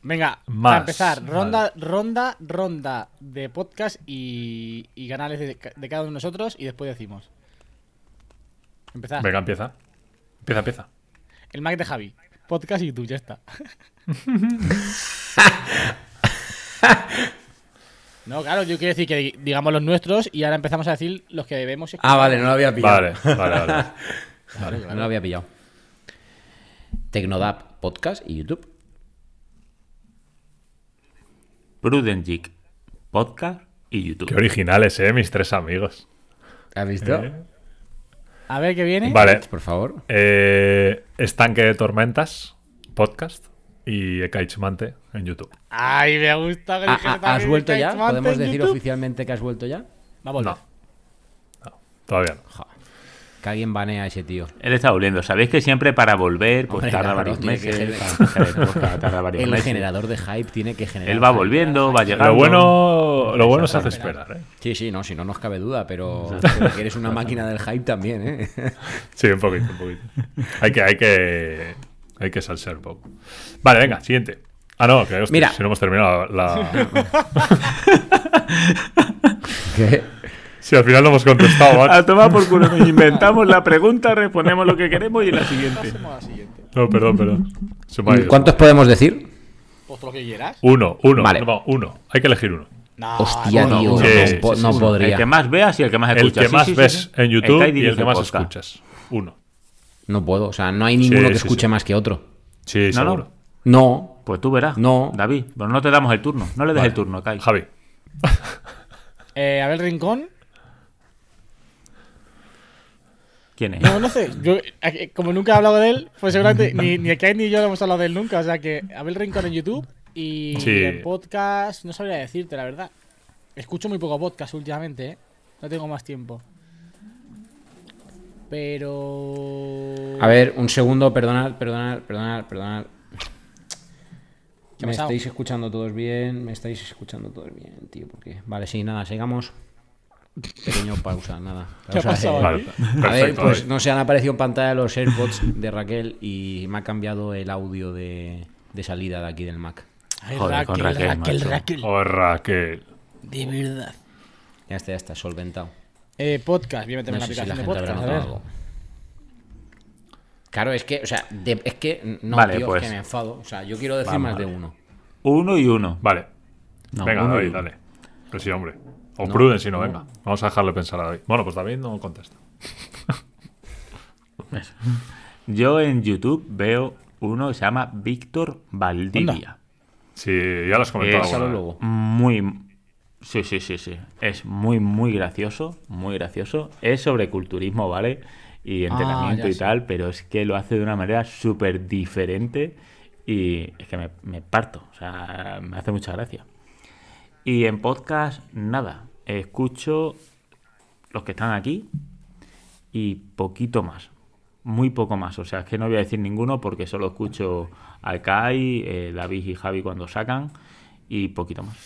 Venga, Más, para empezar, ronda, vale. ronda, ronda de podcast y, y canales de, de cada uno de nosotros y después decimos. Empezar. Venga, empieza. Empieza, empieza. El Mac de Javi. Podcast y YouTube, ya está. no, claro, yo quiero decir que di- digamos los nuestros y ahora empezamos a decir los que debemos escuchar. Ah, vale, no lo había pillado. Vale, vale, vale. Vale, no lo había pillado. Tecnodap Podcast y YouTube. Prudent Geek, podcast y YouTube. Qué originales, eh, mis tres amigos. ¿Has visto? Eh. A ver qué viene. Vale. Por favor. Eh, Estanque de Tormentas, podcast. Y Ekaich-Mante en YouTube. Ay, me gusta. que Ah, ah, ¿Has vuelto ya? ¿Podemos decir YouTube. oficialmente que has vuelto ya? Va a volver. No. No, todavía no. Ja, Que alguien banea a ese tío. Él está volviendo. Sabéis que siempre para volver, pues Hombre, tarda claro, varios meses. para el podcast, tarda varios El meses. generador de hype tiene que generar. Él va volviendo, va llegando. Lo bueno, lo bueno se hace esperar, eh. Sí, sí, no, si no nos cabe duda, pero, pero que eres una máquina del hype también, ¿eh? Sí, un poquito, un poquito. Hay que, hay que, hay que salsear un poco. Vale, venga, siguiente. Ah, no, que hostia, Mira. si no hemos terminado la... ¿Qué? Si al final no hemos contestado, macho. A tomar por culo, nos inventamos la pregunta, respondemos lo que queremos y la siguiente. Pasemos a la siguiente. No, perdón, perdón. ¿Cuántos podemos decir? Pues lo que quieras. Uno, uno. Vale. No, uno. Hay que elegir uno. No, Hostia, no, tío, no, no, Sí, po- sí, no sí. podría. El que más veas y el que más El escuchas. que Sí, más sí, sí, ves sí. en El YouTube y el que más podcast. escuchas. Uno. No puedo, o sea, no hay ninguno que escuche sí. más que otro. Sí, No, no. seguro. No, Pues tú verás. No. David, pero no te damos el turno. No le des Vale. el turno, Kai. Javi. Eh, Abel Rincón. ¿Quién es? No, no sé. Yo, eh, como nunca he hablado de él, pues seguramente ni, ni Kai ni yo hemos hablado de él nunca. O sea que Abel Rincón en YouTube y Sí. en podcast, no sabría decirte, la verdad. Escucho muy poco podcast últimamente, ¿eh? No tengo más tiempo. Pero. A ver, un segundo, perdonad, perdonad, perdonad, perdonad. ¿Qué ha Me estáis escuchando todos bien, me estáis escuchando todos bien, tío, porque... Vale, sí, nada, sigamos. Pequeño pausa, nada. ¿Qué ha pasado eh, aquí? perfecto. A ver, pues no sé, han aparecido en pantalla los AirPods de Raquel y me ha cambiado el audio de, de salida de aquí del Mac. Ay, Joder, con Raquel, Raquel, Raquel. Raquel. Oh, Raquel. De verdad. Ya está, ya está, solventado. Eh, podcast, voy a meterme No en la sé si la aplicación de gente habrá podcast. A notado ver. algo. Claro, es que, o sea, de- es que, no, Vale, tío, pues. es que me enfado. O sea, yo quiero decir Vamos, más de uno. Uno y uno. Vale. No, venga, uno y David, uno. dale. Pues sí, hombre. O No, Pruden, si no, no. venga. Vamos a dejarle pensar a David. Bueno, pues David no contesta. Yo en YouTube veo uno que se llama Víctor Valdivia. Sí, ya lo has comentado. Luego. Muy. Sí, sí, sí, sí. Es muy, muy gracioso. Muy gracioso. Es sobre culturismo, ¿vale? Y entrenamiento ya y tal, pero es que lo hace de una manera súper diferente y es que me, me parto. O sea, me hace mucha gracia. Y en podcast, nada. Escucho los que están aquí y poquito más. Muy poco más. O sea, es que no voy a decir ninguno porque solo escucho al Kai, eh, David y Javi cuando sacan y poquito más.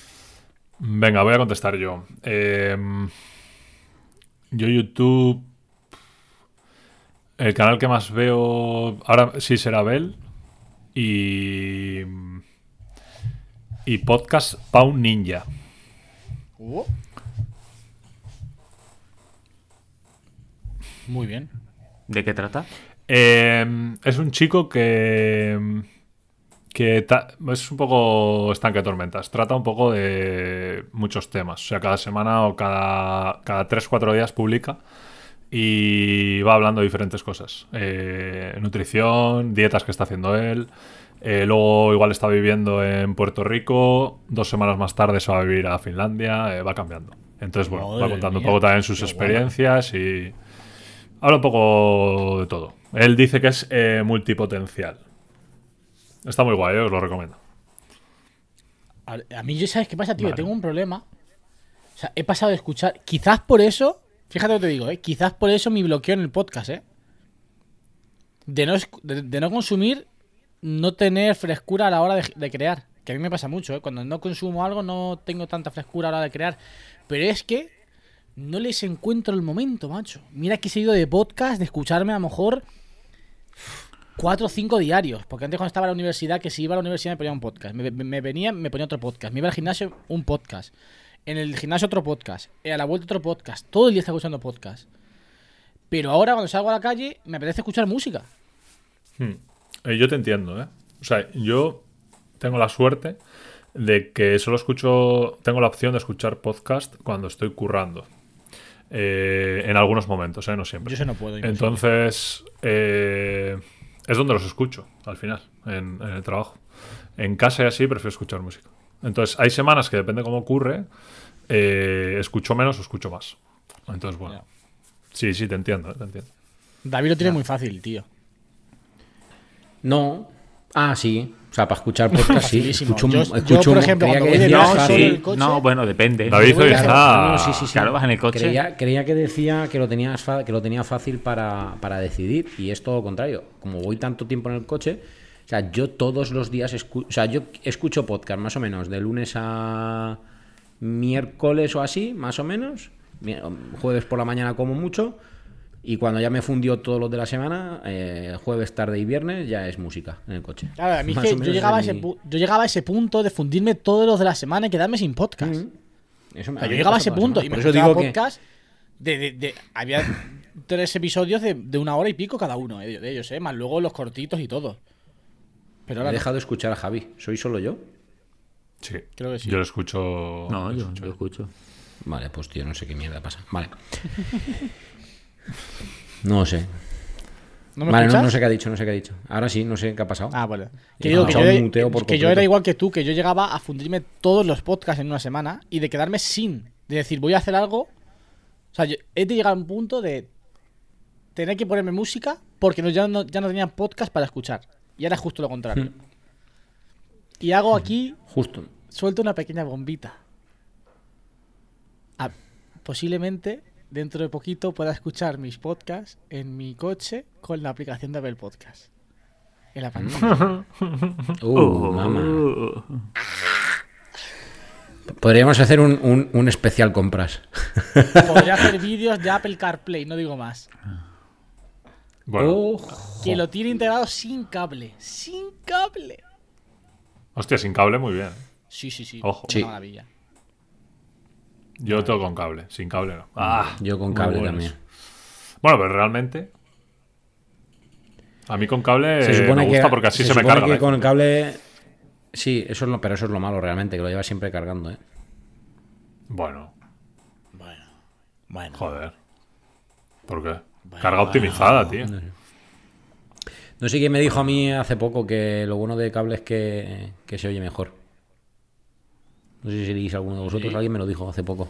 Venga, voy a contestar yo. Eh, yo YouTube... El canal que más veo ahora sí será Bell. Y... Y podcast Pau Ninja. Uh. Muy bien. ¿De qué trata? Eh, es un chico que. que ta- es un poco estanque de tormentas. Trata un poco de muchos temas. O sea, cada semana o cada, cada 3-4 días publica y va hablando de diferentes cosas. Eh, nutrición, dietas que está haciendo él. Eh, luego igual está viviendo en Puerto Rico. Dos semanas más tarde se va a vivir a Finlandia. eh, va cambiando. Entonces, bueno, va contando un poco también sus experiencias y habla un poco de todo. Él dice que es eh, multipotencial. Está muy guay, os lo recomiendo. A, a mí, yo ¿sabes qué pasa, tío? Vale. Tengo un problema. O sea, he pasado de escuchar. Quizás por eso. Fíjate lo que te digo, ¿eh? Quizás por eso mi bloqueo en el podcast, ¿eh? De no, de no consumir, no tener frescura a la hora de, crear. Que a mí me pasa mucho, ¿eh? Cuando no consumo algo, no tengo tanta frescura a la hora de crear. Pero es que no les encuentro el momento, macho. Mira que he seguido de podcast, de escucharme a lo mejor cuatro o cinco diarios. Porque antes cuando estaba en la universidad, que si iba a la universidad me ponía un podcast. Me venía, me ponía otro podcast. Me iba al gimnasio, un podcast. En el gimnasio otro podcast. Eh, A la vuelta otro podcast. Todo el día estaba escuchando podcast. Pero ahora cuando salgo a la calle me apetece escuchar música. Hmm. Eh, yo te entiendo, ¿eh? O sea, yo tengo la suerte de que solo escucho, tengo la opción de escuchar podcast cuando estoy currando. Eh, en algunos momentos, ¿eh? No siempre. Yo eso no puedo. Entonces, eh, es donde los escucho, al final, en, en el trabajo. En casa y así prefiero escuchar música. Entonces, hay semanas que depende cómo ocurre, eh, escucho menos o escucho más. Entonces, bueno. Sí, sí, te entiendo, te entiendo. David lo tiene muy fácil, tío. No. Ah, sí. O sea, para escuchar podcast sí. Escucho, Yo- escucho, yo, por ejemplo, creía cuando que voy de decía- viaje No, solo sí. en el coche. No, bueno, depende. David hoy Claro, está... no, sí, sí, sí. Claro, vas en el coche. Creía, creía que decía que lo, tenías fa- que lo tenía fácil para, para decidir y es todo lo contrario. Como voy tanto tiempo en el coche, o sea, yo todos los días escucho, o sea, yo escucho podcast más o menos de lunes a miércoles o así, más o menos, jueves por la mañana como mucho. Y cuando ya me fundió todos los de la semana, eh, jueves, tarde y viernes, ya es música en el coche. Claro, a mí que yo llegaba, a es ese mi- yo llegaba a ese punto de fundirme todos los de la semana y quedarme sin podcast. Eso me- O sea, a mí yo llegaba a ese punto y me eso digo que podcast de, de- de- había tres episodios de, de una hora y pico cada uno eh, de ellos, ¿eh? más luego los cortitos y todo. Pero he no. dejado de escuchar a Javi. ¿Soy solo yo? Sí, Creo que sí. Yo lo escucho... No, lo yo, escucho. yo escucho. Vale, pues tío, no sé qué mierda pasa. Vale. No sé. ¿No me vale, no, sé qué ha dicho, no sé qué ha dicho. Ahora sí, no sé qué ha pasado. Ah, vale. Que, yo, era- que yo era igual que tú, que yo llegaba a fundirme todos los podcasts en una semana y de quedarme sin. De decir, voy a hacer algo. O sea, yo he de llegar a un punto de tener que ponerme música porque no, ya, no, ya no tenía podcast para escuchar. Y ahora es justo lo contrario. Y hago aquí, Justo. suelto una pequeña bombita. Ah, posiblemente dentro de poquito pueda escuchar mis podcasts en mi coche con la aplicación de Apple Podcast. En la pantalla. Uh, Oh. mamá. Podríamos hacer un, un- un especial compras. Podría hacer vídeos de Apple CarPlay, no digo más. Bueno, Que lo tiene integrado sin cable. Sin cable. hostia, sin cable muy bien. Sí, sí, sí. Ojo. Una Sí. maravilla. Yo tengo con cable, sin cable no. Ah, yo con cable también. Bueno, pero realmente. A mí con cable Se Eh, me supone gusta que, porque así se, me supone carga. que ¿eh? con el cable. Sí, eso es lo, pero eso es lo malo realmente, que lo llevas siempre cargando, ¿eh? Bueno, Bueno. Bueno. joder. ¿Por qué? Carga optimizada, tío. No sé quién me dijo a mí hace poco que lo bueno de cable es que, que se oye mejor. No sé si leís alguno de vosotros, alguien me lo dijo hace poco.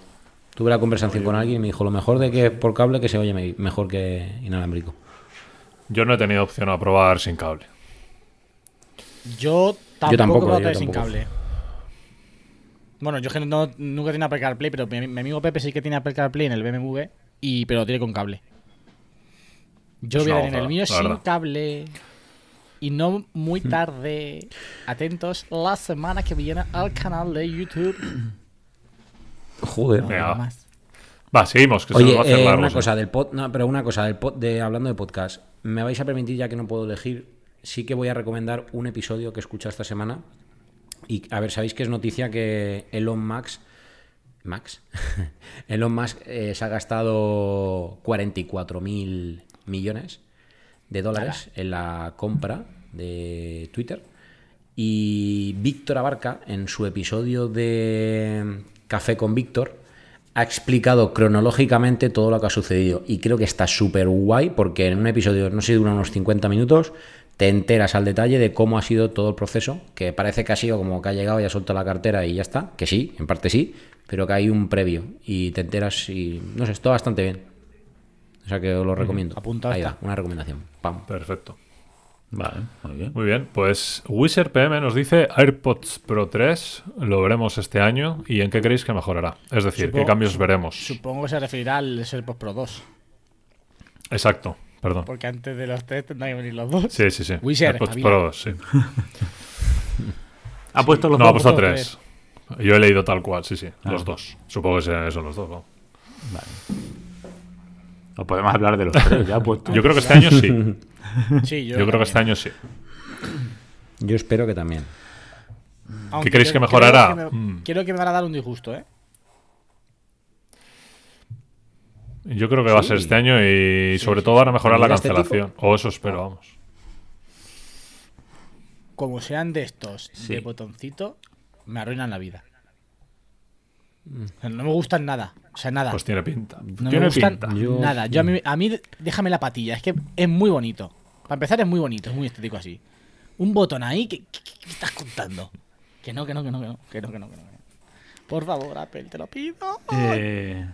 Tuve la conversación con alguien y me dijo lo mejor de que por cable que se oye me- mejor que inalámbrico. Yo no he tenido opción a probar sin cable. Yo tampoco, tampoco, yo tener sin tampoco. cable. Bueno, yo es no, nunca he tenido Apple CarPlay, pero mi, mi amigo Pepe sí que tiene Apple CarPlay en el BMW, y, pero lo tiene con cable. Yo Es voy a tener el mío la sin verdad. cable. Y no muy tarde. Atentos la semana que viene al canal de YouTube. Joder. No, más. Va, seguimos, que se Oye, nos va a hacer eh, una cosa del pod, no, pero una cosa del pod, de hablando de podcast, me vais a permitir ya que no puedo elegir, sí que voy a recomendar un episodio que he escuchado esta semana y a ver, sabéis que es noticia que Elon Max Max Elon Musk eh, se ha gastado 44 mil millones de dólares en la compra de Twitter y Víctor Abarca en su episodio de Café con Víctor ha explicado cronológicamente todo lo que ha sucedido y creo que está súper guay porque en un episodio, no sé si dura unos 50 minutos, te enteras al detalle de cómo ha sido todo el proceso, que parece que ha sido como que ha llegado y ha soltado la cartera y ya está, que sí, en parte sí, pero que hay un previo y te enteras y no sé, está bastante bien. O sea que os lo recomiendo. Apuntado Ahí va, una recomendación. Pam. Perfecto. Vale, muy bien. Muy bien, pues Wizard PM nos dice AirPods Pro 3 lo veremos este año y en qué creéis que mejorará. Es decir, qué cambios veremos. Supongo que se referirá al AirPods Pro 2. Exacto, perdón. Porque antes de los tres tendrán que venir los dos. Sí, sí, sí. Wizard, AirPods. Pro 2, sí. ¿Ha puesto los No, ha dos? puesto puesto 3. Yo he leído tal cual, sí, sí. Ah. Los dos. Supongo que se- son los dos. ¿no? Vale. O podemos hablar de los tres ya puestos. Yo creo que este año sí. Sí, yo, Yo creo que este año sí. Yo espero que también. Aunque creéis que mejorará? Creo que, me, Mm. creo que me van a dar un disgusto, ¿eh? Yo creo que va a ser este año y sobre todo van a mejorar la ¿A nivel estético? cancelación. O eso espero, vamos. Como sean de estos Sí. de botoncito, me arruinan la vida. O sea, no me gustan nada. O sea, nada. Pues tiene pinta. no tiene me gustan pinta. Nada. Yo a mí, a mí, déjame la patilla. Es que es muy bonito. Para empezar, es muy bonito. Es muy estético así. Un botón ahí. ¿Qué, qué- qué estás contando? Que no, que no, que no, que no. Que no, que no, que no. que. Por favor, Apple, te lo pido. Eh,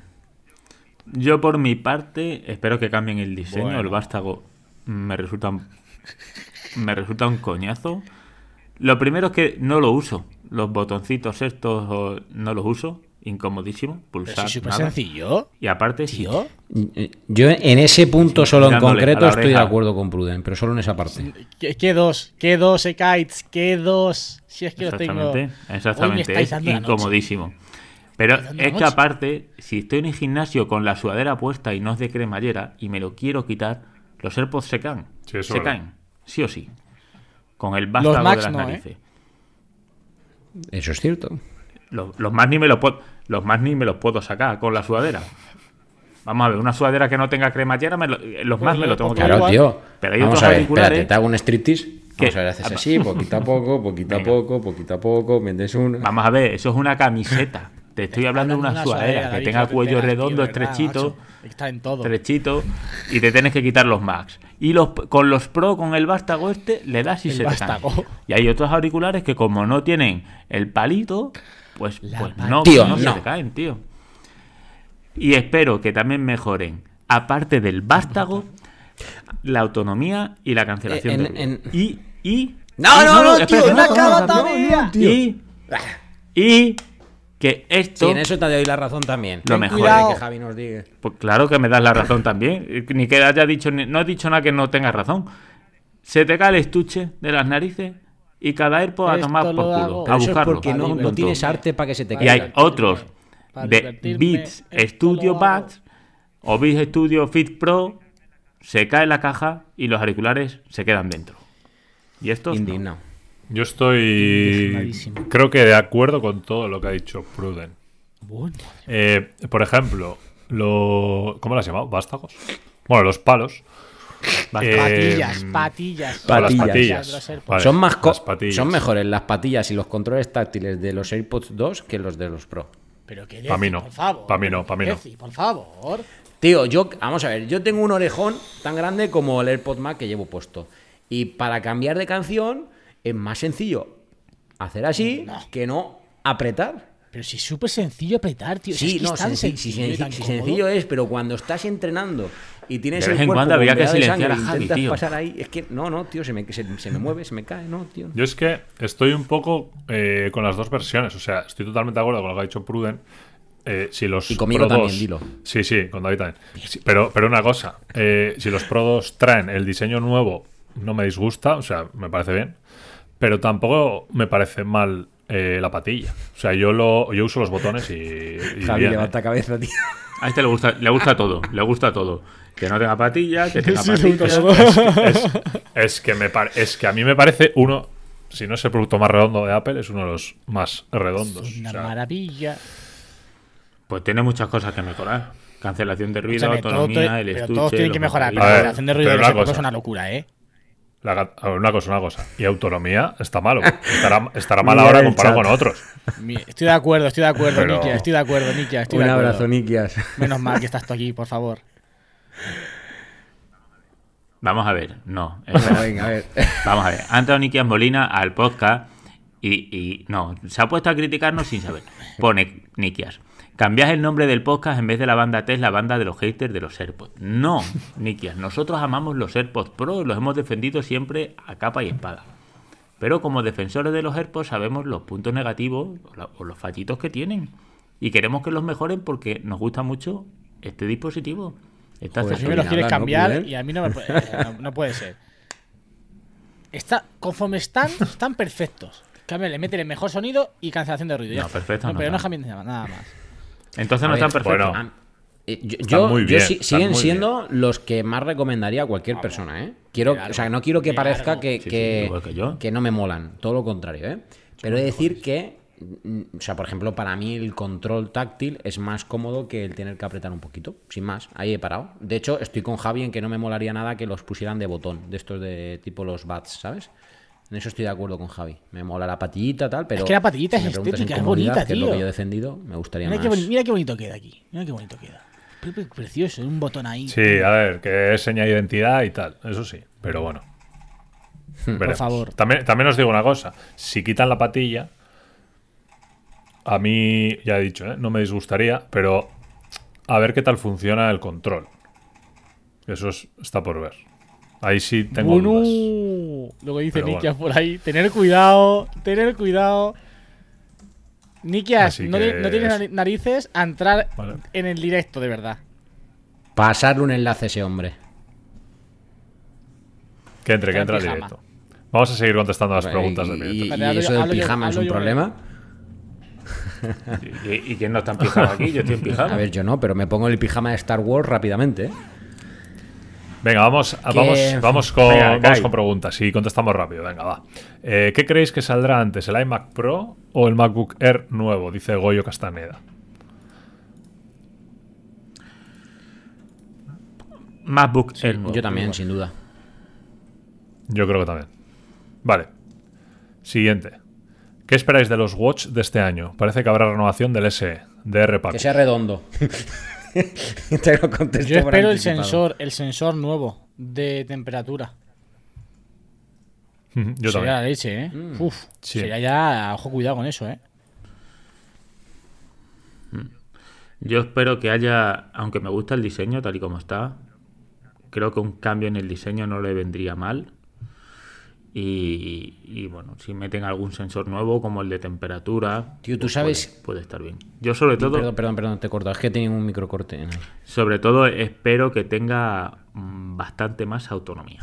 yo por mi parte espero que cambien el diseño. Bueno. El vástago me resulta un- me resulta un coñazo. Lo primero es que no lo uso. Los botoncitos estos no los uso. Incomodísimo. Pero Pulsar. si es súper nada. sencillo. Y aparte. Tío. Yo en ese punto solo en concreto estoy de acuerdo con Pruden, pero solo en esa parte. ¿Qué, qué dos? ¿Qué dos, eh, kites? ¿Qué dos? Si es que tengo. Exactamente, Hoy me exactamente. Es incomodísimo. Pero es que aparte, si estoy en el gimnasio con la sudadera puesta y no es de cremallera y me lo quiero quitar, los AirPods se caen. Sí, se caen, sí o sí. Con el vástago de las no, ¿eh? narices. Eso es cierto. Los, los más ni me los puedo, los más ni me los puedo sacar con la sudadera. Vamos a ver, una sudadera que no tenga cremallera, me lo- los más me lo tengo que Claro, tío. Pero hay Vamos otros a ver, auriculares espérate, te hago un striptease. que- Vamos a ver, haces así, poquito a poco, poquito a poco, poquito a poco, vendes una. Vamos a ver, eso es una camiseta. Te estoy hablando de una sudadera que David, tenga te cuello tío, redondo, estrechito. Está en todo. Derechito y te tienes que quitar los Max. Y los con los Pro, con el vástago este, le das y El se te vástago. caen. Y hay otros auriculares que como no tienen el palito, pues, pues no, Tío, no se no. te caen, tío. Y espero que también mejoren, aparte del vástago, la autonomía y la cancelación. Eh, en- de en- Y, y... No, y- no, no, espera, tío, no acaba todavía. Y, y que esto... Sí, en eso te doy la razón también. Lo mejor. que Javi nos diga. Pues claro que me das la razón también. Ni que haya dicho, ni- no he dicho nada que no tengas razón. Se te cae el estuche de las narices y cada AirPod a Esto tomar por culo. A eso es buscarlo. porque Para no, no tienes arte para que se te Y caiga. hay otros de Beats esto Studio. Buds o Beats Studio Fit Pro. Se cae la caja y los auriculares se quedan dentro. Y estos no. Indignado. Yo estoy. Indignadísimo. Creo que de acuerdo con todo lo que ha dicho Pruden. Bueno. Eh, por ejemplo, lo. ¿Cómo lo has llamado? ¿Vástagos? Bueno, los palos. Eh, Patillas, patillas. Patillas. son más co- las patillas. son mejores las patillas y los controles táctiles de los AirPods 2 que los de los Pro. Pero que Pa' mí no. por favor. Pa' mí no, pa' mí no. Por favor. Tío, yo, vamos a ver, yo tengo un orejón tan grande como el AirPod Max que llevo puesto. Y para cambiar de canción es más sencillo hacer así No. que no apretar. Pero si es súper sencillo apretar, tío. Si Sí, es que no, es tan senci- sencillo, tan cómodo. sencillo es, pero cuando estás entrenando y tienes De el en cuando había que silenciar sangre a Javi, tío. pasar ahí, es que no, no, tío, se me, se, se me mueve, se me cae, no, tío. Yo es que estoy un poco eh, con las dos versiones. O sea, estoy totalmente de acuerdo con lo que ha dicho Pruden. Eh, si los Y conmigo Pro también, 2 dilo. Sí, sí, con David también. Pero, pero una cosa, eh, si los Pro 2 traen el diseño nuevo, no me disgusta, o sea, me parece bien. Pero tampoco me parece mal eh, la patilla. O sea, yo lo yo uso los botones y. y Javi, bien, levanta ¿eh? cabeza, tío. A este le gusta, le gusta todo, le gusta todo. Que no tenga patillas, que tenga Sí, le patillas. gusta Es, es que me par- es que a mí me parece uno, si no es el producto más redondo de Apple, es uno de los más redondos. Es una O sea, maravilla. Pues tiene muchas cosas que mejorar. Cancelación de ruido, Escúchame, autonomía, todo- el pero estuche. todos tienen que mejorar. Pero la ver, relación de ruido de es una locura, ¿eh? La una cosa, una cosa. Y autonomía está malo. Estará, estará mal ahora comparado con otros. Estoy de acuerdo, estoy de acuerdo, Pero- Nikia. Estoy de acuerdo, Nikia. Estoy Un de acuerdo. abrazo, Nikias. Menos mal que estás tú aquí, por favor. Vamos a ver, no. espera. Venga, a ver. Vamos a ver. Ha entrado Nikias Molina al podcast y, y no, se ha puesto a criticarnos sin saber. Pone Nikias. Cambias el nombre del podcast en vez de la banda T es la banda de los haters de los AirPods. No, Nikias. Nosotros amamos los AirPods Pro y los hemos defendido siempre a capa y espada. Pero como defensores de los AirPods sabemos los puntos negativos o, la- o los fallitos que tienen. Y queremos que los mejoren porque nos gusta mucho este dispositivo. Esta Joder, A mí me los quieres ¿no, cambiar Pruden? y a mí no, me puede, eh, no, no puede ser. Está, conforme están, están perfectos. Cámbiale, métele mejor sonido y cancelación de ruido. ya No, está. perfecto no pero no cambies nada nada más. Entonces A no ver, están perfectos. bueno. Ah, Eh, Yo, muy yo bien, siguen muy siendo los que más recomendaría a cualquier persona, ¿eh? Quiero, o sea, no quiero que parezca que, Sí, sí, que, igual que yo. que no me molan, todo lo contrario, ¿eh? Pero he de decir que, mm, o sea, por ejemplo, para mí el control táctil es más cómodo que el tener que apretar un poquito, sin más. Ahí he parado. De hecho, estoy con Javi en que no me molaría nada que los pusieran de botón, de estos de tipo los bats, ¿sabes? En eso estoy de acuerdo con Javi. Me mola la patillita tal, pero que la patillita si es estética, es bonita, que es lo tío. que yo he defendido, me gustaría Mira más. qué, boni- mira qué bonito queda aquí. Mira qué bonito queda. Pre- pre- Precioso, un botón ahí. Sí, a ver, que es seña de identidad y tal, eso sí, pero bueno. Veremos. favor. También, también os digo una cosa, si quitan la patilla, a mí, ya he dicho, ¿eh? no me disgustaría, pero a ver qué tal funciona el control. Eso es- está por ver. Ahí sí tengo Bueno, dudas. lo que dice Nikias por ahí. Tener cuidado, tener cuidado. Nikias, no, no tienes es- nari- narices a entrar Vale. en el directo, de verdad. Pasarle un enlace a ese hombre. Que entre, que entre en al directo. Vamos a seguir contestando las preguntas y, del directo. y eso del yo- pijama es un problema. ¿Y, y quién no está en pijama aquí? Yo estoy en pijama. A ver, yo no, pero me pongo el pijama de Star Wars rápidamente. ¿eh? Venga, vamos, Que- vamos, vamos, con, Venga, vamos Kai. con preguntas y contestamos rápido. Venga, va. Eh, ¿Qué creéis que saldrá antes, el iMac Pro o el MacBook Air nuevo? Dice Goyo Castaneda. MacBook Air nuevo. Yo también, sin duda. Yo creo que también. Vale. Siguiente. ¿Qué esperáis de los Watch de este año? Parece que habrá renovación del SE, de R Que sea redondo. Te lo contesto Yo por espero el sensor, el sensor nuevo de temperatura. Yo sería también. la leche, ¿eh? Uf, Sí. sería ya, ojo, cuidado con eso, ¿eh? Yo espero que haya, aunque me gusta el diseño tal y como está, creo que un cambio en el diseño no le vendría mal. Y, y, bueno, si meten algún sensor nuevo como el de temperatura, Tío, tú pues sabes- puede, puede estar bien. Yo sobre todo, Perdón, perdón, perdón, te corto. Es que tenía un microcorte. ¿no? sobre todo espero que tenga mm, bastante más autonomía.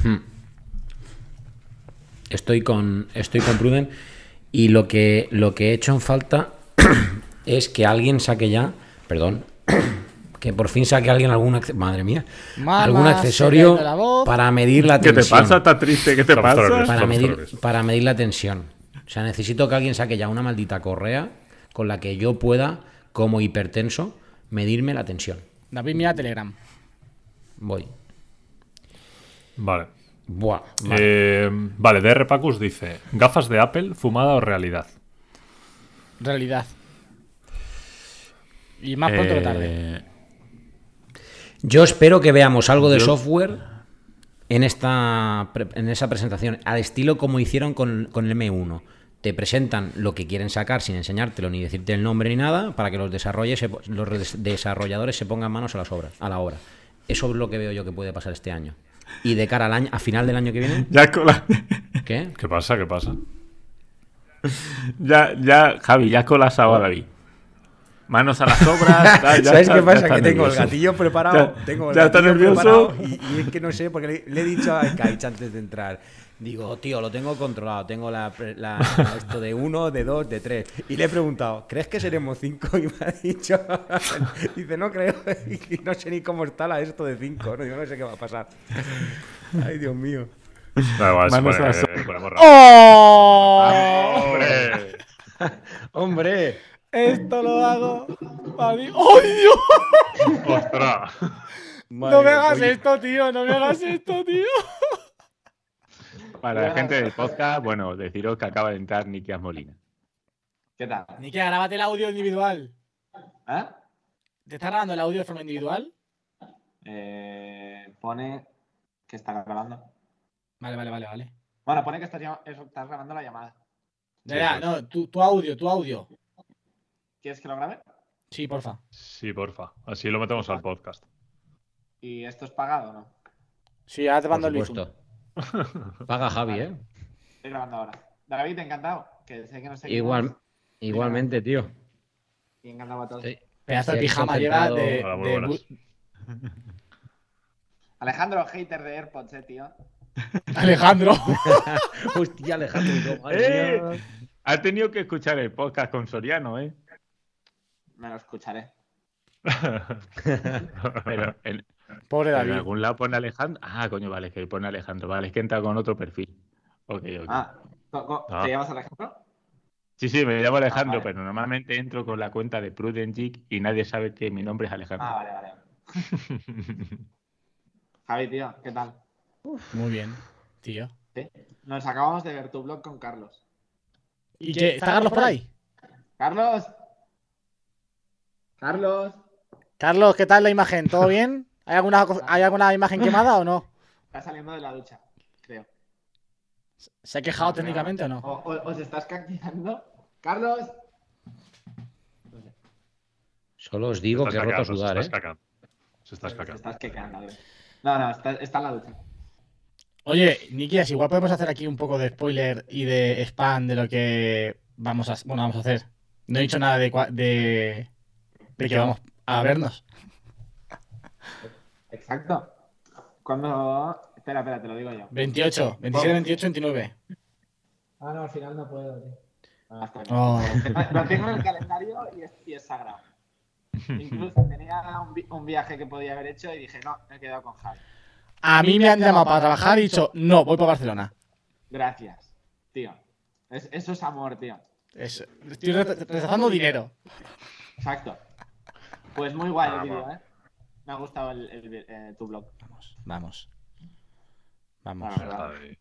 Estoy con, estoy con Pruden. Y lo que, lo que he hecho en falta es que alguien saque ya. Perdón. Que por fin saque alguien algún madre mía, algún accesorio para medir la ¿Qué tensión. te pasa? ¿Estás triste? ¿Qué te pasa? para medir, para medir la tensión. O sea, necesito que alguien saque ya una maldita correa con la que yo pueda, como hipertenso, medirme la tensión. David, mira Telegram. Voy. Vale. Buah. Vale. Eh, vale, DR Pacus dice: ¿Gafas de Apple, fumada o realidad? Realidad. Y más pronto que tarde. Yo espero que veamos algo de Yo- software en esta en esa presentación, al estilo como hicieron con, con el M1. Te presentan lo que quieren sacar sin enseñártelo ni decirte el nombre ni nada para que los, desarrolles los des- desarrolladores se pongan manos a las obras, a la obra. Eso es lo que veo yo que puede pasar este año. Y de cara al año, a final del año que viene, ya con la- ¿qué? ¿Qué pasa? ¿Qué pasa? ya, ya, Javi, ya colapsado a David. Manos a las obras. tal, ya ¿Sabes está- qué pasa? Que tengo el gatillo preparado. Ya- tengo el ya está gatillo nervioso. Y, y es que no sé, porque le, le he dicho a Kaich antes de entrar. Digo, tío, lo tengo controlado. Tengo la, la- esto de uno, de dos, de tres. Y le he preguntado, ¿crees que seremos cinco? Y me ha dicho, dice, no creo. Y no sé ni cómo está la esto de cinco. No, digo, no sé qué va a pasar. Ay, Dios mío. Da igual, se Manos pone- a las- eh. ¡Oh! ¡Hombre! ¡Hombre! Esto lo hago. para mí. ¡Ay, Dios! ¡Ostras! No me hagas esto, tío. No me hagas esto, tío. Para la gente del podcast, bueno, deciros que acaba de entrar Nikias Molina. ¿Qué tal? Nikia, grábate el audio individual. ¿Eh? ¿Te está grabando el audio de forma individual? Eh, pone que está grabando. Vale, vale, vale, vale. Bueno, pone que estás, grabando la llamada. Ya, ya, no, tu, tu audio, tu audio. ¿Quieres que lo grabe? Sí, porfa. Sí, porfa. Así lo metemos al podcast. ¿Y esto es pagado o no? Sí, ahora te mando el supuesto. Paga Javi, ¿eh? Estoy grabando ahora. David, encantado. Que sé que no sé Igual, igualmente, tío. Y encantado a todos. Sí. Pedazo de pijama lleva de. Hola, muy de buenas. bu- Alejandro, hater de AirPods, eh, tío. Alejandro. Hostia, Alejandro. ¡Eh! Ha tenido que escuchar el podcast con Soriano, ¿eh? Me lo escucharé. Pero en, Pobre en David. algún lado pone Alejandro. Ah, coño, vale, es que pone Alejandro. Vale, es que entra con otro perfil. Ok, ok. Ah, ¿co- co- Ah. ¿te llamas Alejandro? Sí, sí, me llamo Alejandro, Ah, vale. pero normalmente entro con la cuenta de Prudent Geek y nadie sabe que mi nombre es Alejandro. Ah, vale, vale. Javi, tío, ¿qué tal? Muy bien, tío. ¿Sí? Nos acabamos de ver tu blog con Carlos. ¿Y qué? ¿Está Carlos por ahí? ¡Carlos! ¡Carlos! Carlos, ¿qué tal la imagen? ¿Todo bien? ¿Hay alguna, ¿hay alguna imagen quemada o no? Está saliendo de la ducha, creo. ¿Se ha quejado técnicamente o no? O, o- ¿Os estás cactinando? ¡Carlos! Solo os digo Se que está he roto sudar, se ¿eh? está. Se está estás quecando, tío. No, no, está, está en la ducha. Oye, Nikias, igual podemos hacer aquí un poco de spoiler y de spam de lo que vamos a, bueno, vamos a hacer. No he dicho nada de, cua- de, de que vamos a vernos. Exacto. Cuando. Espera, espera, te lo digo yo. 28, 27, 28, 29. Ah, no, al final no puedo, tío. Ah. Oh. Lo tengo en el calendario y es, y es sagrado. Incluso tenía un, vi- un viaje que podía haber hecho y dije, no, me he quedado con Javi. A mí me han llamado para trabajar y he dicho, no, voy para Barcelona. Gracias, tío. Es- eso es amor, tío. Es- estoy re- rechazando dinero. Exacto. Pues muy guay el Vamos. vídeo, ¿eh? Me ha gustado el, el vi- eh, tu blog. Vamos, vamos. Vamos. Vale, bien.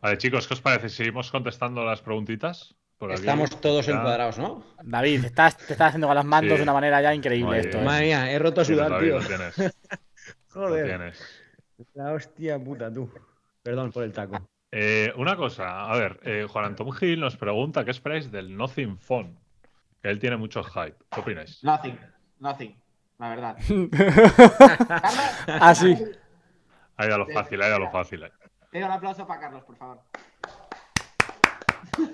Vale, chicos, ¿qué os parece? ¿Seguimos contestando las preguntitas? Por aquí. Estamos todos Ya. encuadrados, ¿no? David, estás, te estás haciendo con las mandos Sí. de una manera ya increíble Muy esto. ¿eh? Madre mía, he roto a sudar, David, tío. Lo tienes. Lo Joder. tienes. La hostia puta, tú. Perdón por el taco. Eh, una cosa, a ver, eh, Juan Antón Gil nos pregunta qué esperáis del Nothing Phone. Que él tiene mucho hype. ¿Qué opináis? Nothing, nothing, la verdad. Ah, sí. Ha ido a lo fácil, ha ido a lo fácil. eh. Pido un aplauso para Carlos, por favor.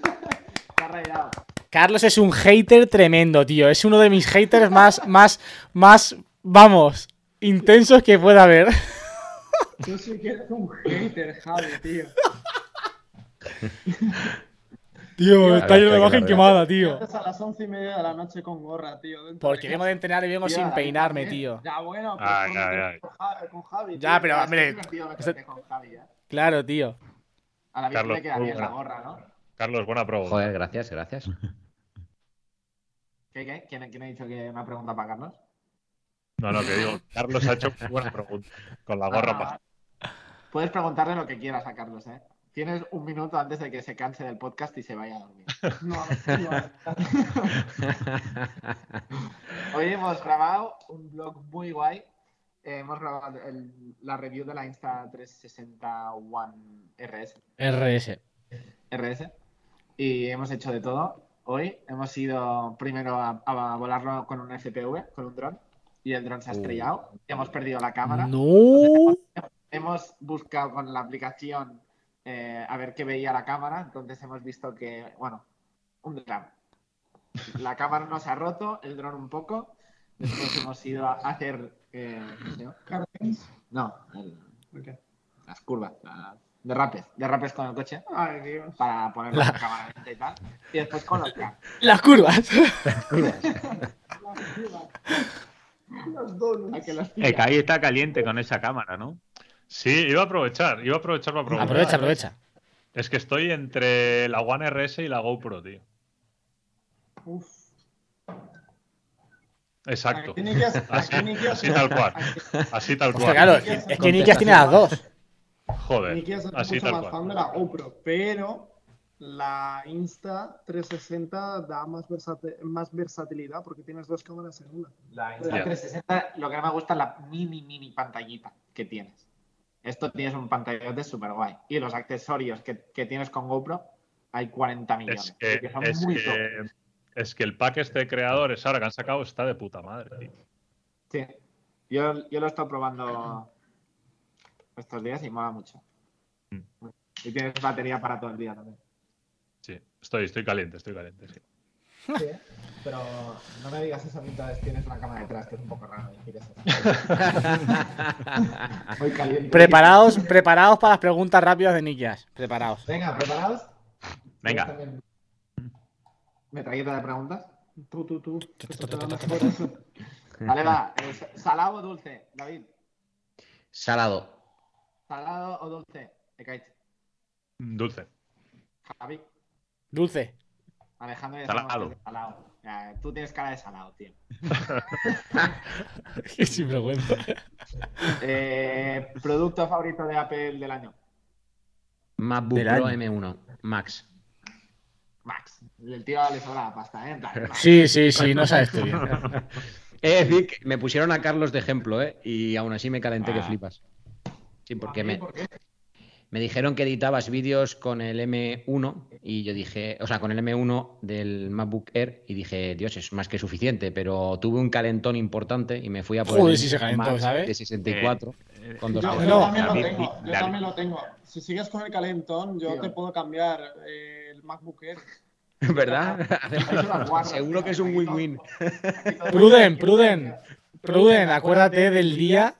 Te. Carlos es un hater tremendo, tío. Es uno de mis haters más, más, más, vamos, intensos que pueda haber. Tú sí que eres un hater, Javi, tío. Tío, está lleno de imagen quemada, tío. a las once y media de la noche con gorra, tío. dentro Porque vengo de entrenar y vengo sin peinarme, tío. Ya, bueno, pues Ay, con, Javi, Ya, pero, hombre, ¿eh? Claro, tío. A la Carlos, le queda muy bien la buena. gorra, ¿no? Carlos, buena pregunta. Joder, gracias, gracias. ¿Qué, qué? ¿Quién, quién ha dicho que me ha preguntado para Carlos? No, no, que digo, Carlos ha hecho buena pregunta. Con la gorra Ah, pa- Puedes preguntarle lo que quieras a Carlos, ¿eh? Tienes un minuto antes de que se canse del podcast y se vaya a dormir. No, no. Hoy hemos grabado un blog muy guay. Eh, hemos grabado el- la review de la Insta360 One RS. RS. RS. Y hemos hecho de todo. Hoy hemos ido primero a, a volarlo con un FPV, con un dron. Y el dron se ha estrellado. Hemos perdido la cámara. No. Hemos buscado con la aplicación eh, a ver qué veía la cámara. Entonces hemos visto que, bueno, un dron. La cámara no se ha roto, el dron un poco. Después hemos ido a hacer. eh. No, el- ¿Por qué? las curvas. la- derrapes. Derrapes con el coche Ay, Dios. para poner la cámara lenta y tal. Y después con los. Las curvas. Los donuts. Hay que los Es pillas. que ahí está caliente con esa cámara, ¿no? Sí, iba a aprovechar, iba a aprovechar para preguntar. Aprovecha, aprovecha. Es que estoy entre la One RS y la GoPro, tío. Uf. Exacto. Así, tal cual. Así tal cual. claro, es que Nikias tiene las dos. Joder, Ni que ser así mucho tal más cual. fan de la GoPro, pero la Insta 360 da más, versatilidad porque tienes dos cámaras en una. La Ya. Insta360, lo que no me gusta es la mini, mini pantallita que tienes. Esto tienes un pantallote súper guay. Y los accesorios que, que tienes con GoPro, hay 40 millones. Es que, son es, muy que, es que el pack este de creadores ahora que han sacado está de puta madre, tío. Sí. Yo, yo lo he estado probando estos días y mola mucho. Mm. Y tienes batería para todo el día también. Sí, estoy, estoy caliente, estoy caliente, sí. Sí, pero no me digas eso mientras tienes una cámara detrás, que es un poco raro decir eso. Muy caliente. Preparaos, preparaos para las preguntas rápidas de Nikias. Preparaos. Venga, ¿preparados? Venga. ¿Metralleta de preguntas? Tú, tú, tú. Vale, va. eh, ¿Salado o dulce? David. Salado. ¿Salado o dulce? Ekaich. Dulce. Javi. Dulce. Alejandro ya Salado. que de salado. Ya, tú tienes cara de salado, tío. Qué sinvergüenza. Eh, ¿Producto favorito de Apple del año? MacBook Del Pro año. M1 Max. Max. El tío le sobra la pasta, ¿eh? En plan, Max. Sí, sí, sí, no sabes tú bien. Es decir, que me pusieron a Carlos de ejemplo, ¿eh? Y aún así me calenté que Ah. flipas. Sí, porque me, ¿Por qué? Me dijeron que editabas vídeos con el M1 y yo dije, o sea, con el M1 del MacBook Air y dije, Dios, es más que suficiente, pero tuve un calentón importante y me fui a por Joder, el si se calentó, Max ¿sabes? de 64 Eh, con dos Yo, yo también lo David, tengo. Yo también lo tengo. Si sigues con el calentón, yo Tío. te puedo cambiar eh, el MacBook Air. ¿Verdad? Seguro que es un win-win. Pruden, Pruden. Pruden, acuérdate del día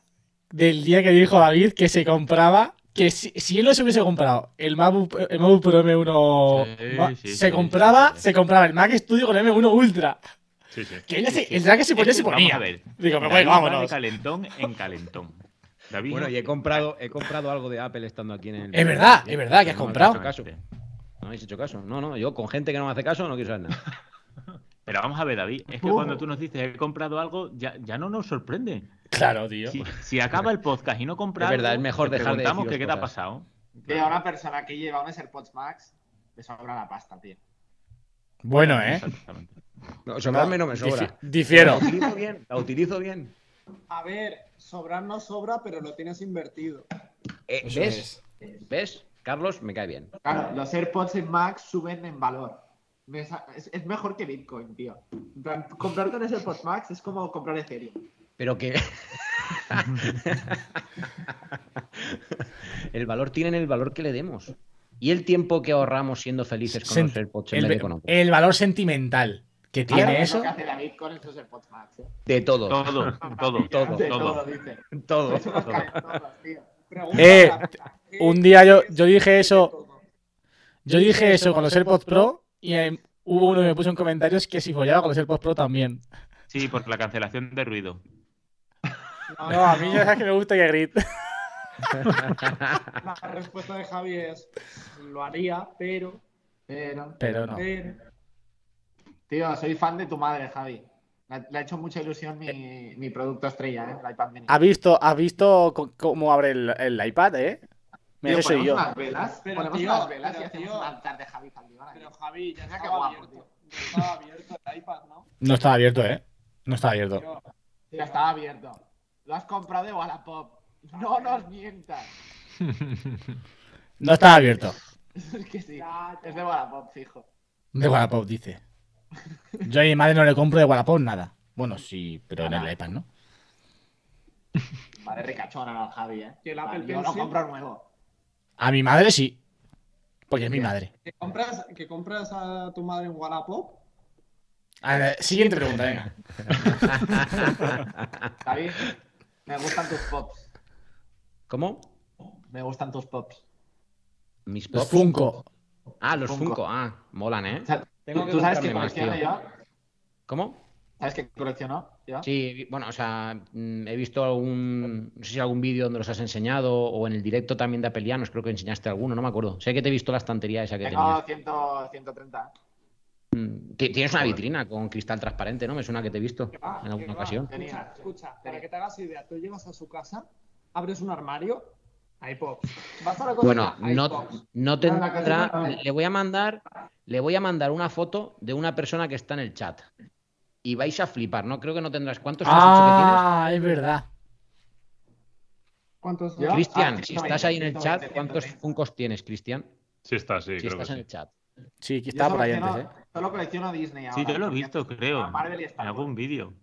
del día que dijo David que se compraba que si, si él no se hubiese comprado el MacBook, el MacBook Pro M1 Sí, ma- sí, se sí, compraba se compraba el Mac Studio con M1 Ultra Sí, sí. que él se- el que se ponía se Vamos ponía a ver. digo pero bueno va de vámonos calentón en calentón. David. Bueno, y he comprado, he comprado algo de Apple estando aquí en el. Es verdad, es verdad que has No me comprado. habéis hecho caso. No habéis hecho caso. No, no, yo con gente que no me hace caso no quiero saber nada. Pero vamos a ver, David. Es que Uh. cuando tú nos dices he comprado algo, ya, ya no nos sorprende. Claro tío Si, si acaba el podcast y no compras Es verdad, es mejor te dejar de preguntamos que qué te ha pasado. Tío, a una persona que lleva unos AirPods Max le sobra la pasta, tío. bueno eh Exactamente. No, sobrarme no me sobra. Difi- difiero La utilizo bien, la utilizo bien. A ver, sobrar no sobra, pero lo tienes invertido. Eh, ¿Ves? ¿Ves? Carlos me cae bien. Claro, los AirPods en Max suben en valor. Es, es mejor que Bitcoin, tío. En plan, comprar con ese AirPods Max es como comprar Ethereum. Pero que. el valor tiene el valor que le demos. Y el tiempo que ahorramos siendo felices con los AirPods en el, el valor sentimental que Claro, tiene eso que hace David con estos AirPods Max, ¿eh? De todo. Todo, todo, Todo, De todo. todo, dice. Todo. Eh, ¿qué un día yo- yo dije eso- todo? yo dije eso con los AirPods Pro y eh, hubo uno que me puso en comentarios que si follaba con los AirPods Pro también Sí, por la cancelación de ruido. No a mí ya sabes que me gusta que grite La respuesta de Javi es: lo haría, pero. Pero, pero no pero- tío, soy fan de tu madre, Javi. Le, ha hecho mucha ilusión mi, mi producto estrella, ¿eh? El iPad mini. ¿Has visto, has visto cómo abre el, el iPad, eh? Mira, Tío, soy ponemos yo. unas velas, Pero, ponemos tío, unas velas y pero, hacemos tío. un altar de Javi Zaldívar ahí. Pero Javi, ya estaba guapo, abierto. Ya estaba abierto el iPad, ¿no? No estaba abierto, eh. No estaba abierto. Tío, Ya estaba abierto. Lo has comprado de Wallapop. No nos mientas. No estaba abierto. Es que sí. Es de Wallapop, fijo. De Wallapop, dice. Yo a mi madre no le compro de Wallapop nada. Bueno, sí, pero en el iPad, ¿no? Vale, ricachona al Javi, ¿eh? ¿Y el Vale, Apple yo lo compro nuevo. A mi madre sí. Porque es mi madre. ¿Que compras, que compras a tu madre en Wallapop? A ver, siguiente pregunta, venga. Javi, me gustan tus pops. ¿Cómo? Me gustan tus pops. Mis Los pops. Funko. Ah, los Funko. Funko. Ah, molan, ¿eh? O sea, Tengo que ¿Tú sabes qué colecciono tío. yo? ¿Cómo? ¿Sabes qué colecciono yo? Sí, bueno, o sea, mm, he visto algún, no sé si algún vídeo donde los has enseñado o en el directo también de Apelianos, creo que enseñaste alguno, no me acuerdo. Sé que te he visto la estantería esa que Tengo tenías. 100, 130. Ti- Tienes una vitrina con cristal transparente, ¿no? Me suena que te he visto Ah, en alguna que ocasión. Tenía. Escucha, escucha, para que te hagas idea, tú llegas a su casa, abres un armario, hay pops. Vas a la cocina, Bueno, no, pops. no la tendrá. Le voy a mandar, le voy a mandar una foto de una persona que está en el chat. Y vais a flipar, ¿no? Creo que no tendrás. ¿Cuántos has dicho Ah, es verdad. ¿Cuántos? Que tienes? Cristian, Ah, si estás ahí en el 120, chat, 120, ¿cuántos 130. funcos tienes, Cristian? Sí está, sí, Si creo que estás en sí. el chat. Sí, que Yo estaba por ahí antes, eh. colecciono- Solo colecciono Disney ahora. Sí, yo lo he visto, creo. Marvel y En Star Wars. algún vídeo.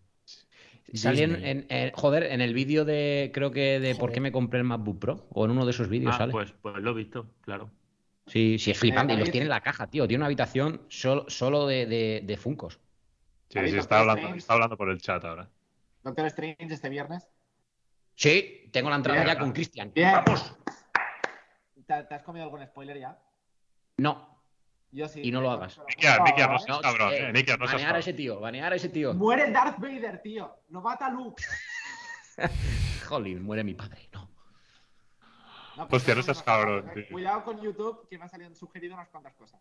Salí en, en- joder, en el vídeo de, creo que de por qué me compré el MacBook Pro, o en uno de esos vídeos Ah, sale. pues, pues lo he visto, claro. Sí, sí, es flipante. Eh, y los tiene en la caja, tío. Tiene una habitación solo, solo de, de, de Funcos. Sí, ¿Habéis sí, está hablando, está hablando por el chat ahora. Doctor Strange este viernes. Sí, tengo la entrada Bien. ya con Cristian. ¡Vamos! ¿Te, te has comido algún spoiler ya? No, Yo sí. Y no lo hagas. Nikia, Nikia, no ¿eh? seas cabrón, eh. No seas banear a ese tío, banear a ese tío. Muere Darth Vader, tío. No mata a Luke. Jolín, muere mi padre. No. No, Hostia, no seas cabrón, eh. tío. Cuidado con YouTube, que me han salido sugerido unas cuantas cosas.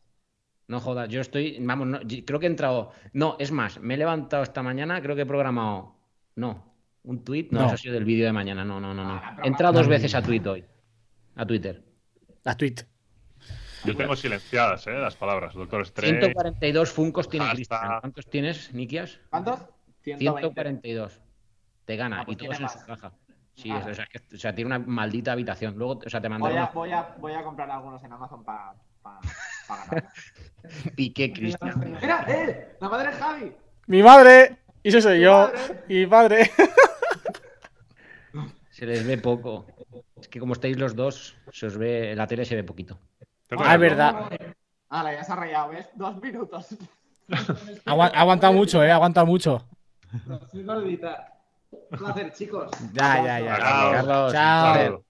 No jodas, yo estoy. Vamos, no, creo que he entrado. No, es más, me he levantado esta mañana, creo que he programado. No, un tweet. No, No. eso ha sido del vídeo de mañana. No, no, no, no. Ah, He entrado dos veces a tweet hoy. A Twitter. La tweet. Yo tengo silenciadas, eh, las palabras. Doctor Strange. 142 funcos tiene Hasta- Cristian. ¿Cuántos tienes, Nikias? ¿Cuántos? 120. 142. Te gana. Ah, pues y todos en su caja. Sí, Ah. es- o, sea, es que- o sea, tiene una maldita habitación. Luego, o sea, te mandaré Voy a, una voy, a, voy a comprar algunos en Amazon para pa, pa ganar. pique, Cristian. ¡Mira, eh! ¡La madre de Javi! Mi madre. Y eso soy yo. madre. Y mi padre. Se les ve poco. Es que como estáis los dos, se os ve. La tele se ve poquito. Ah, es verdad. Ahora ya se ha rayado, ¿ves? Dos minutos. Agua- Ha aguantado mucho, eh. Ha aguantado mucho. Soy gordita. Un placer, chicos. Ya, ya, ya. Carlos. Carlos, Chao.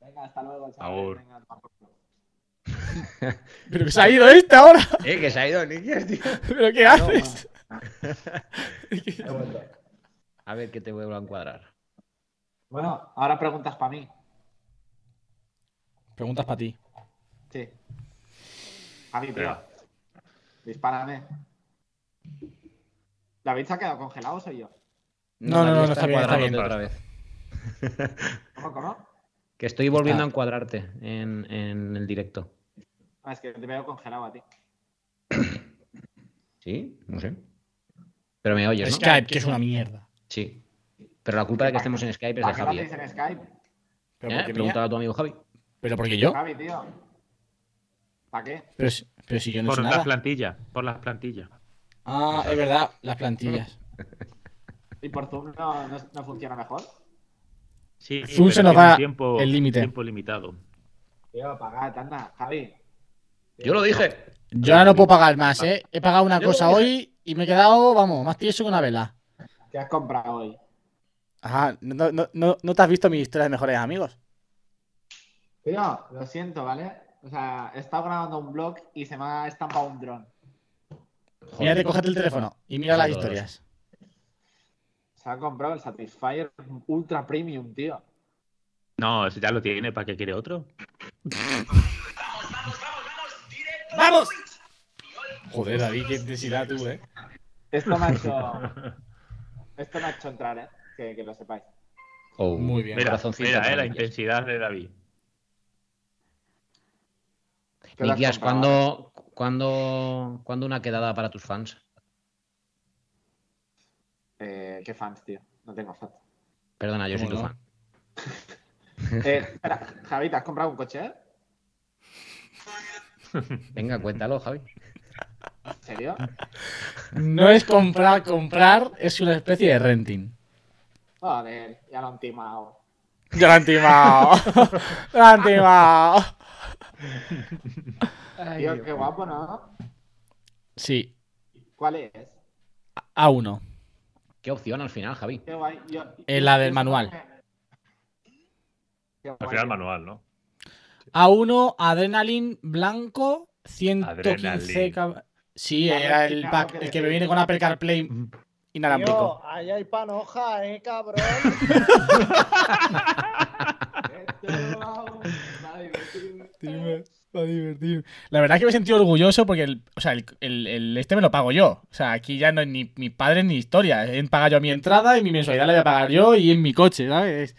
Venga, hasta luego. Agur. Venga. Pero que se ha ido este ahora. Eh, que se ha ido Nikias, tío. ¿Pero qué haces? A ver que te vuelvo a encuadrar. Bueno, ahora preguntas para mí. Preguntas para ti. Sí. Javi, tío. Venga. Dispárame. ¿David se ha quedado congelado o soy yo? No, no, no, no, está bien, está encuadrándote bien. otra vez. ¿Cómo, cómo? Que estoy volviendo a encuadrarte en, en el directo. Ah, es que te veo congelado a ti. ¿Sí? No sé. Pero me oyes, ¿no? Skype, que es una mierda. Sí. Pero la culpa de que estemos en Skype es de ¿Para qué lo Javi. hacéis en Skype? Pero ¿Eh? porque mía. Pregúntale a tu amigo Javi. Pero porque yo. Javi, tío. ¿Para qué? Pero, si- pero si yo no Por sé las nada. plantillas, por las plantillas. Ah, es verdad, las plantillas. ¿Y por Zoom no, no, no funciona mejor? Sí, Zoom se nos va tiempo, el límite. tiempo limitado. Tío, apagad, anda. Javi. Yo lo dije. Yo ahora no puedo pagar más, ¿eh? He pagado una cosa hoy y me he quedado, vamos, más tieso que una vela. ¿Qué has comprado hoy? Ajá, no, no, no, no te has visto mi historia de mejores amigos. Tío, lo siento, ¿vale? O sea, he estado grabando un blog y se me ha estampado un dron. Mírate, cógete el teléfono y mira las historias. Se ha comprado el Satisfyer Ultra Premium, tío. No, ese ya lo tiene, ¿para qué quiere otro? ¡Vamos! Joder, David, qué intensidad tú, ¿eh? Esto me ha hecho. Esto me ha hecho entrar, ¿eh? Que, que lo sepáis. Oh, Muy bien. Mira, mira, eh, la intensidad de David. ¿Qué lo has Nikias? ¿cuándo, cuándo, cuándo una quedada para tus fans? Eh, ¿Qué fans, tío? No tengo fans. Perdona, yo soy tu fan. Eh, espera, Javi, ¿te has comprado un coche? eh? Venga, cuéntalo, Javi. ¿En serio? No es comprar, comprar, es una especie de renting. Joder, ya lo han timado. Ya lo han timado. Lo han timado. Tío, qué guapo, ¿no? Sí, ¿Cuál es? A1. ¿Qué opción al final, Javi? Qué guay. Yo, Eh, la yo- del yo manual. Al final manual, ¿no? A1, Adrenaline blanco, 115 Adrenaline. Sí, era me he el pack, que el que me viene con Apple CarPlay inalámbrico. Tío, ahí hay panoja, eh, cabrón. Esto va a divertirme. La verdad es que me he sentido orgulloso porque el, o sea, el, el- el este me lo pago yo. O sea, aquí ya no hay ni mis padres ni historia. He pagado yo mi entrada y mi mensualidad la voy a pagar yo y en mi coche, ¿sabes?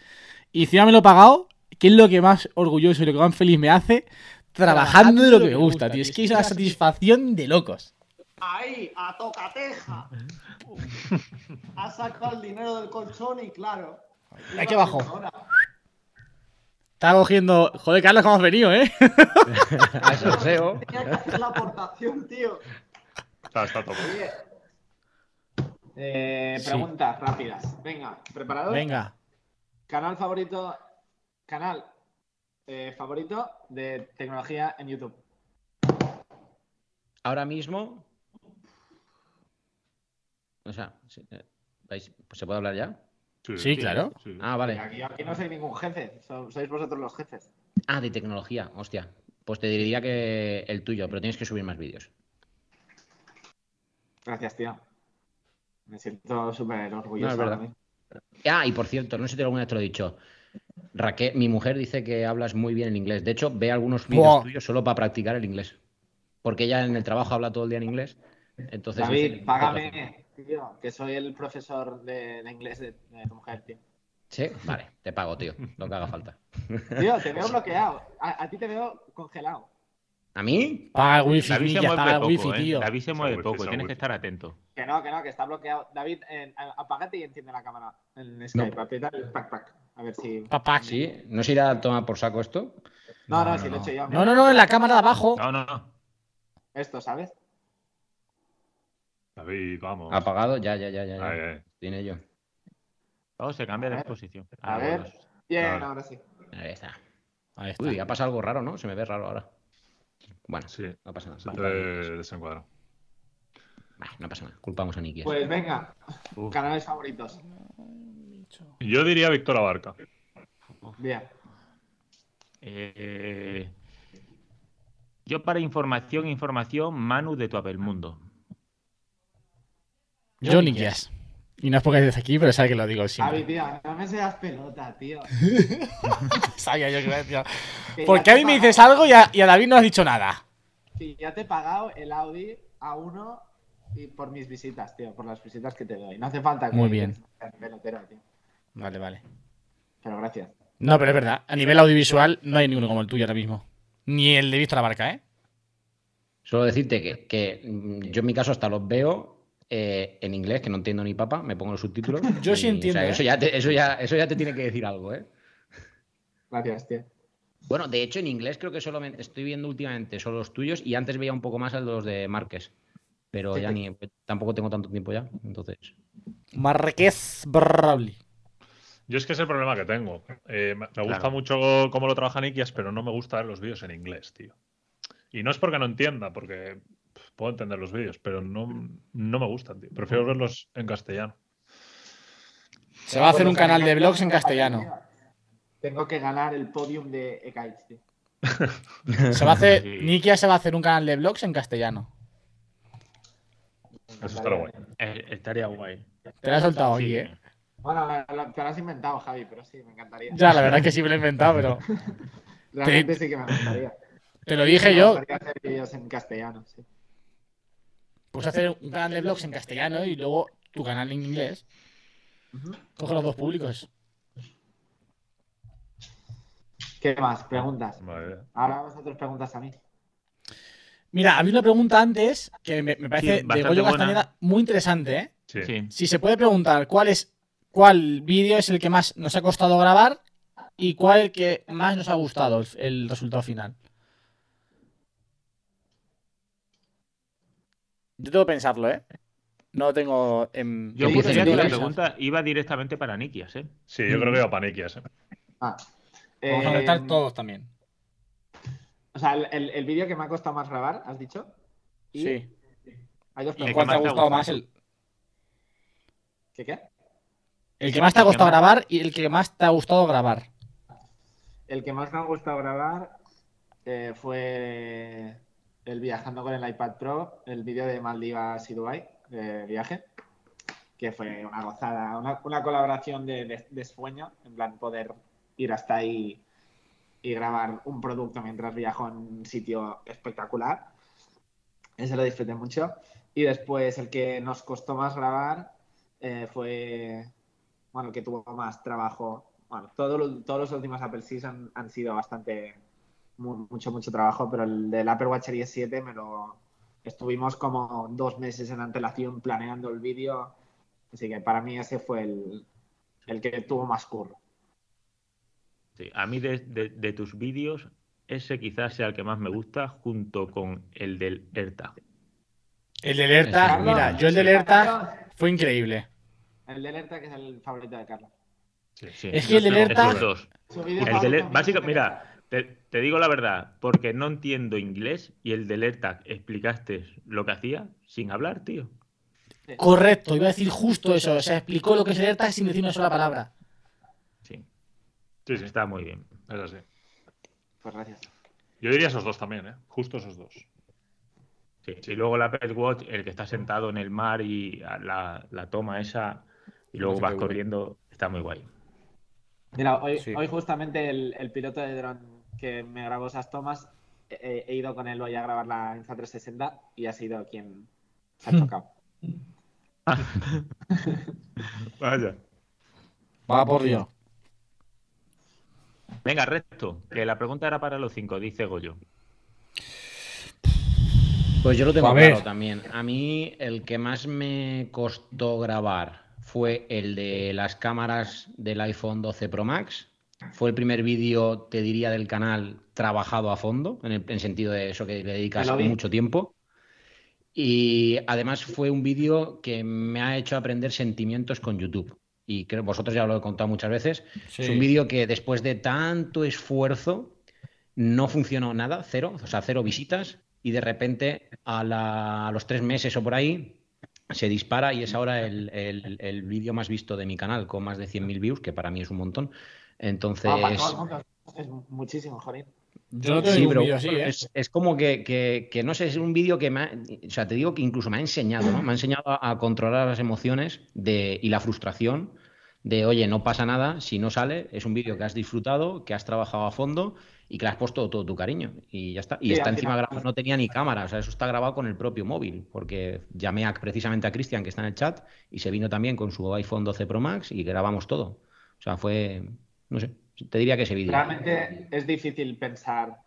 Y encima me lo he pagado, que es lo que más orgulloso y lo que más feliz me hace, trabajando de lo que me gusta, tío. Es que es una satisfacción de locos. Ahí, a tocateja. Ha sacado el dinero del colchón y claro. Aquí abajo. Está cogiendo. Joder, Carlos, ¿cómo has venido, eh? A eso SEO. Tenía que hacer la aportación, tío. Está, está top. Oye, eh, Sí. preguntas rápidas. Venga, ¿preparados? Venga. Canal favorito. Canal eh, favorito de tecnología en YouTube. Ahora mismo. O sea, eh, ¿vais- ¿se puede hablar ya? Sí, claro. sí. Ah, vale. Aquí, aquí no soy ningún jefe, so- sois vosotros los jefes. Ah, de tecnología, hostia. Pues te diría que el tuyo, pero tienes que subir más vídeos. Gracias, tío. Me siento súper orgulloso. No. Ah, y por cierto, no sé si alguna vez te lo he dicho. Raquel, mi mujer dice que hablas muy bien el inglés. De hecho, ve algunos vídeos tuyos solo para practicar el inglés. Porque ella en el trabajo habla todo el día en inglés. Entonces, David, págame, tío, que soy el profesor de, de inglés de, de tu mujer, tío. Sí, vale, te pago, tío. Lo que haga falta. Tío, te veo bloqueado. A, a ti te veo congelado. ¿A mí? Paga el wifi, David se mueve poco, wifi, ¿eh? tío. David se mueve poco, tienes wifi. que estar atento. Que no, que no, que está bloqueado. David, eh, apágate y enciende la cámara en Skype. Aprieta el pack pack. A ver si. Papá. ¿Sí? ¿No se irá a tomar por saco esto? No, no, No, si no, lo he no. hecho yo. No, no, no, en la cámara de abajo. No, no, no. Esto, ¿sabes? David, vamos. Apagado, ya, ya, ya, ya. ya. Tiene yo. Vamos, se cambia de exposición. A ver. Bien, ahora sí. Ahí está. Ahí está. Uy, ha pasado algo raro, ¿no? Se me ve raro ahora. Bueno, Sí, no pasa nada. se te desencuadra. Bah, no pasa nada. Culpamos a Nicky. Pues venga, Uf. canales favoritos. Yo diría Víctor Abarca. Bien. Eh, yo para información, información, Manu de tu Mundo. Johnny Jazz. Y no es porque estés aquí, pero sabe que lo digo Javi, siempre. tío, no me seas pelota, tío. Sabía yo que iba a decir. Que ya Porque a mí me dices algo y a, y a David no has dicho nada. que ya te he pagado el Audi a uno y por mis visitas, tío, por las visitas que te doy. No hace falta que Muy bien. que pelotero, tío. Vale, vale. Pero gracias. No, pero es verdad. A nivel audiovisual no hay ninguno como el tuyo ahora mismo. Ni el de Víctor Abarca, ¿eh? Solo decirte que, que, yo en mi caso hasta los veo eh, en inglés, que no entiendo ni papa, me pongo los subtítulos. Yo sí y, o entiendo, sea, ¿eh? eso, ya te, eso, ya, eso ya te tiene que decir algo, ¿eh? Gracias, tío. Bueno, de hecho en inglés creo que solamente estoy viendo últimamente solo los tuyos y antes veía un poco más a los de Márquez. Pero ya ni tampoco tengo tanto tiempo ya, entonces. Marqués Brawley. Yo es que es el problema que tengo. Eh, me me gusta Claro. mucho cómo lo trabaja Nikias, pero no me gusta ver los vídeos en inglés, tío. Y no es porque no entienda, porque puedo entender los vídeos, pero no, no me gustan, tío. Prefiero verlos en castellano. Se va a hacer un canal de vlogs en castellano. Tengo que ganar el podium de Ekaich, tío. Se va a hacer. Nikia se va a hacer un canal de vlogs en castellano. Eso estará guay. Eh, estaría guay. Te lo has soltado Sí. ¿eh? Bueno, te lo has inventado, Javi, pero sí, me encantaría. Ya, la verdad es que sí me lo he inventado, pero. Realmente sí que me gustaría. Te lo dije Me yo. gustaría hacer vídeos en castellano, sí. Pues hacer un canal de vlogs en castellano y luego tu canal en inglés. Coge los dos públicos. ¿Qué más? Preguntas. Vale. Ahora vosotros preguntas a mí. Mira, había una pregunta antes que me, me parece Sí, de Goyo. Castañeda muy interesante, ¿eh? Sí. Sí. Si se puede preguntar cuál es cuál vídeo es el que más nos ha costado grabar y cuál el que más nos ha gustado el, el resultado final. Yo tengo que pensarlo, ¿eh? No lo tengo en. Yo pensaría que la pregunta iba directamente para Nikias, ¿eh? Sí, yo creo que va para Nikias, ¿eh? Ah. Vamos a Eh, conectar todos también. O sea, el, el- el vídeo que me ha costado más grabar, ¿has dicho? Y Sí. Hay dos ¿Y el ¿Y que preguntas. cuál te ha más te ha gustado gustado? más? El, ¿Qué qué? el que más te ha más- grabar y el que más te ha gustado grabar. El que más me ha gustado grabar eh, fue el viajando con el iPad Pro, el vídeo de Maldivas y Dubai de viaje, que fue una gozada, una, una colaboración de, de- de sueño, en plan poder ir hasta ahí y grabar un producto mientras viajo en un sitio espectacular. Ese lo disfruté mucho. Y después el que nos costó más grabar eh, fue, bueno, el que tuvo más trabajo. Bueno, todo todos los últimos Apple han sido bastante, mucho, mucho trabajo, pero el del Apple Watch Series 7 me lo... Estuvimos como dos meses en antelación planeando el vídeo, así que para mí ese fue el, el que tuvo más curro. Sí, A mí de, de- de tus vídeos, ese quizás sea el que más me gusta, junto con el del AirTag. El del Carlos, mira, yo el del AirTag fue increíble. El de alerta que es el favorito de Carlos. Sí. Sí, Es que el del vídeo El del, mío básica- es el mira, te, te digo la verdad, porque no entiendo inglés y el del AirTag explicaste lo que hacía sin hablar, tío. Correcto, iba a decir justo eso. O sea, explicó lo que es el AirTag sin decir una sola palabra. Sí, Sí, sí, está muy bien. es así. Pues gracias. Yo diría esos dos también, ¿eh? Justo esos dos. Sí, y luego la Apple Watch, el que está sentado en el mar y la, la toma esa, y luego vas corriendo, está muy guay. Mira, hoy, Sí. hoy justamente el, el piloto de dron que me grabó esas tomas, he, he ido con él hoy a grabar la Insta360 y ha sido quien se ha chocado. Vaya. Va por Dios. Venga, resto, que la pregunta era para los cinco, dice Goyo. Pues yo lo tengo claro también. A mí el que más me costó grabar fue el de las cámaras del iPhone 12 Pro Max. Fue el primer vídeo, te diría, del canal trabajado a fondo, en el en sentido de eso que le dedicas mucho tiempo. Y además fue un vídeo que me ha hecho aprender sentimientos con YouTube. Y creo vosotros ya lo he contado muchas veces. Es un vídeo que después de tanto esfuerzo no funcionó nada, cero, o sea, cero visitas. Y de repente a, la- a los tres meses o por ahí se dispara y es ahora el, el- el vídeo más visto de mi canal, con más de 100.000 views, que para mí es un montón. Entonces, Ah, para todo el mundo. Es muchísimo, joder. Yo no tengo Sí, pero vídeo así, ¿eh? es, es como que, que- que, no sé, es un vídeo que me ha, o sea, te digo que incluso me ha enseñado, ¿no? Me ha enseñado a, a controlar las emociones de, y la frustración de, oye, no pasa nada, si no sale, es un vídeo que has disfrutado, que has trabajado a fondo y que le has puesto todo tu cariño y ya está. Y Sí, está encima final- grabado, no tenía ni cámara, o sea, eso está grabado con el propio móvil, porque llamé a- precisamente a Cristian, que está en el chat, y se vino también con su iPhone 12 Pro Max y grabamos todo. O sea, fue, no sé, te diría que ese vídeo. Realmente es difícil pensar,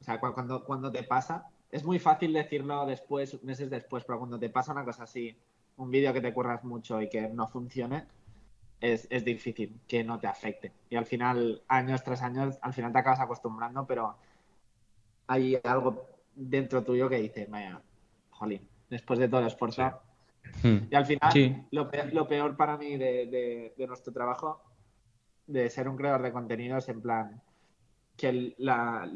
o sea, cu- cuando, cuando te pasa, es muy fácil decirlo después, meses después, pero cuando te pasa una cosa así, un vídeo que te curras mucho y que no funcione, es, es difícil que no te afecte. Y al final, años tras años, al final te acabas acostumbrando, pero hay algo dentro tuyo que dice, vaya, jolín, después de todo el esfuerzo. Hmm. Y al final, Sí. lo, peor, lo peor para mí de, de- de nuestro trabajo, de ser un creador de contenidos, en plan, que la,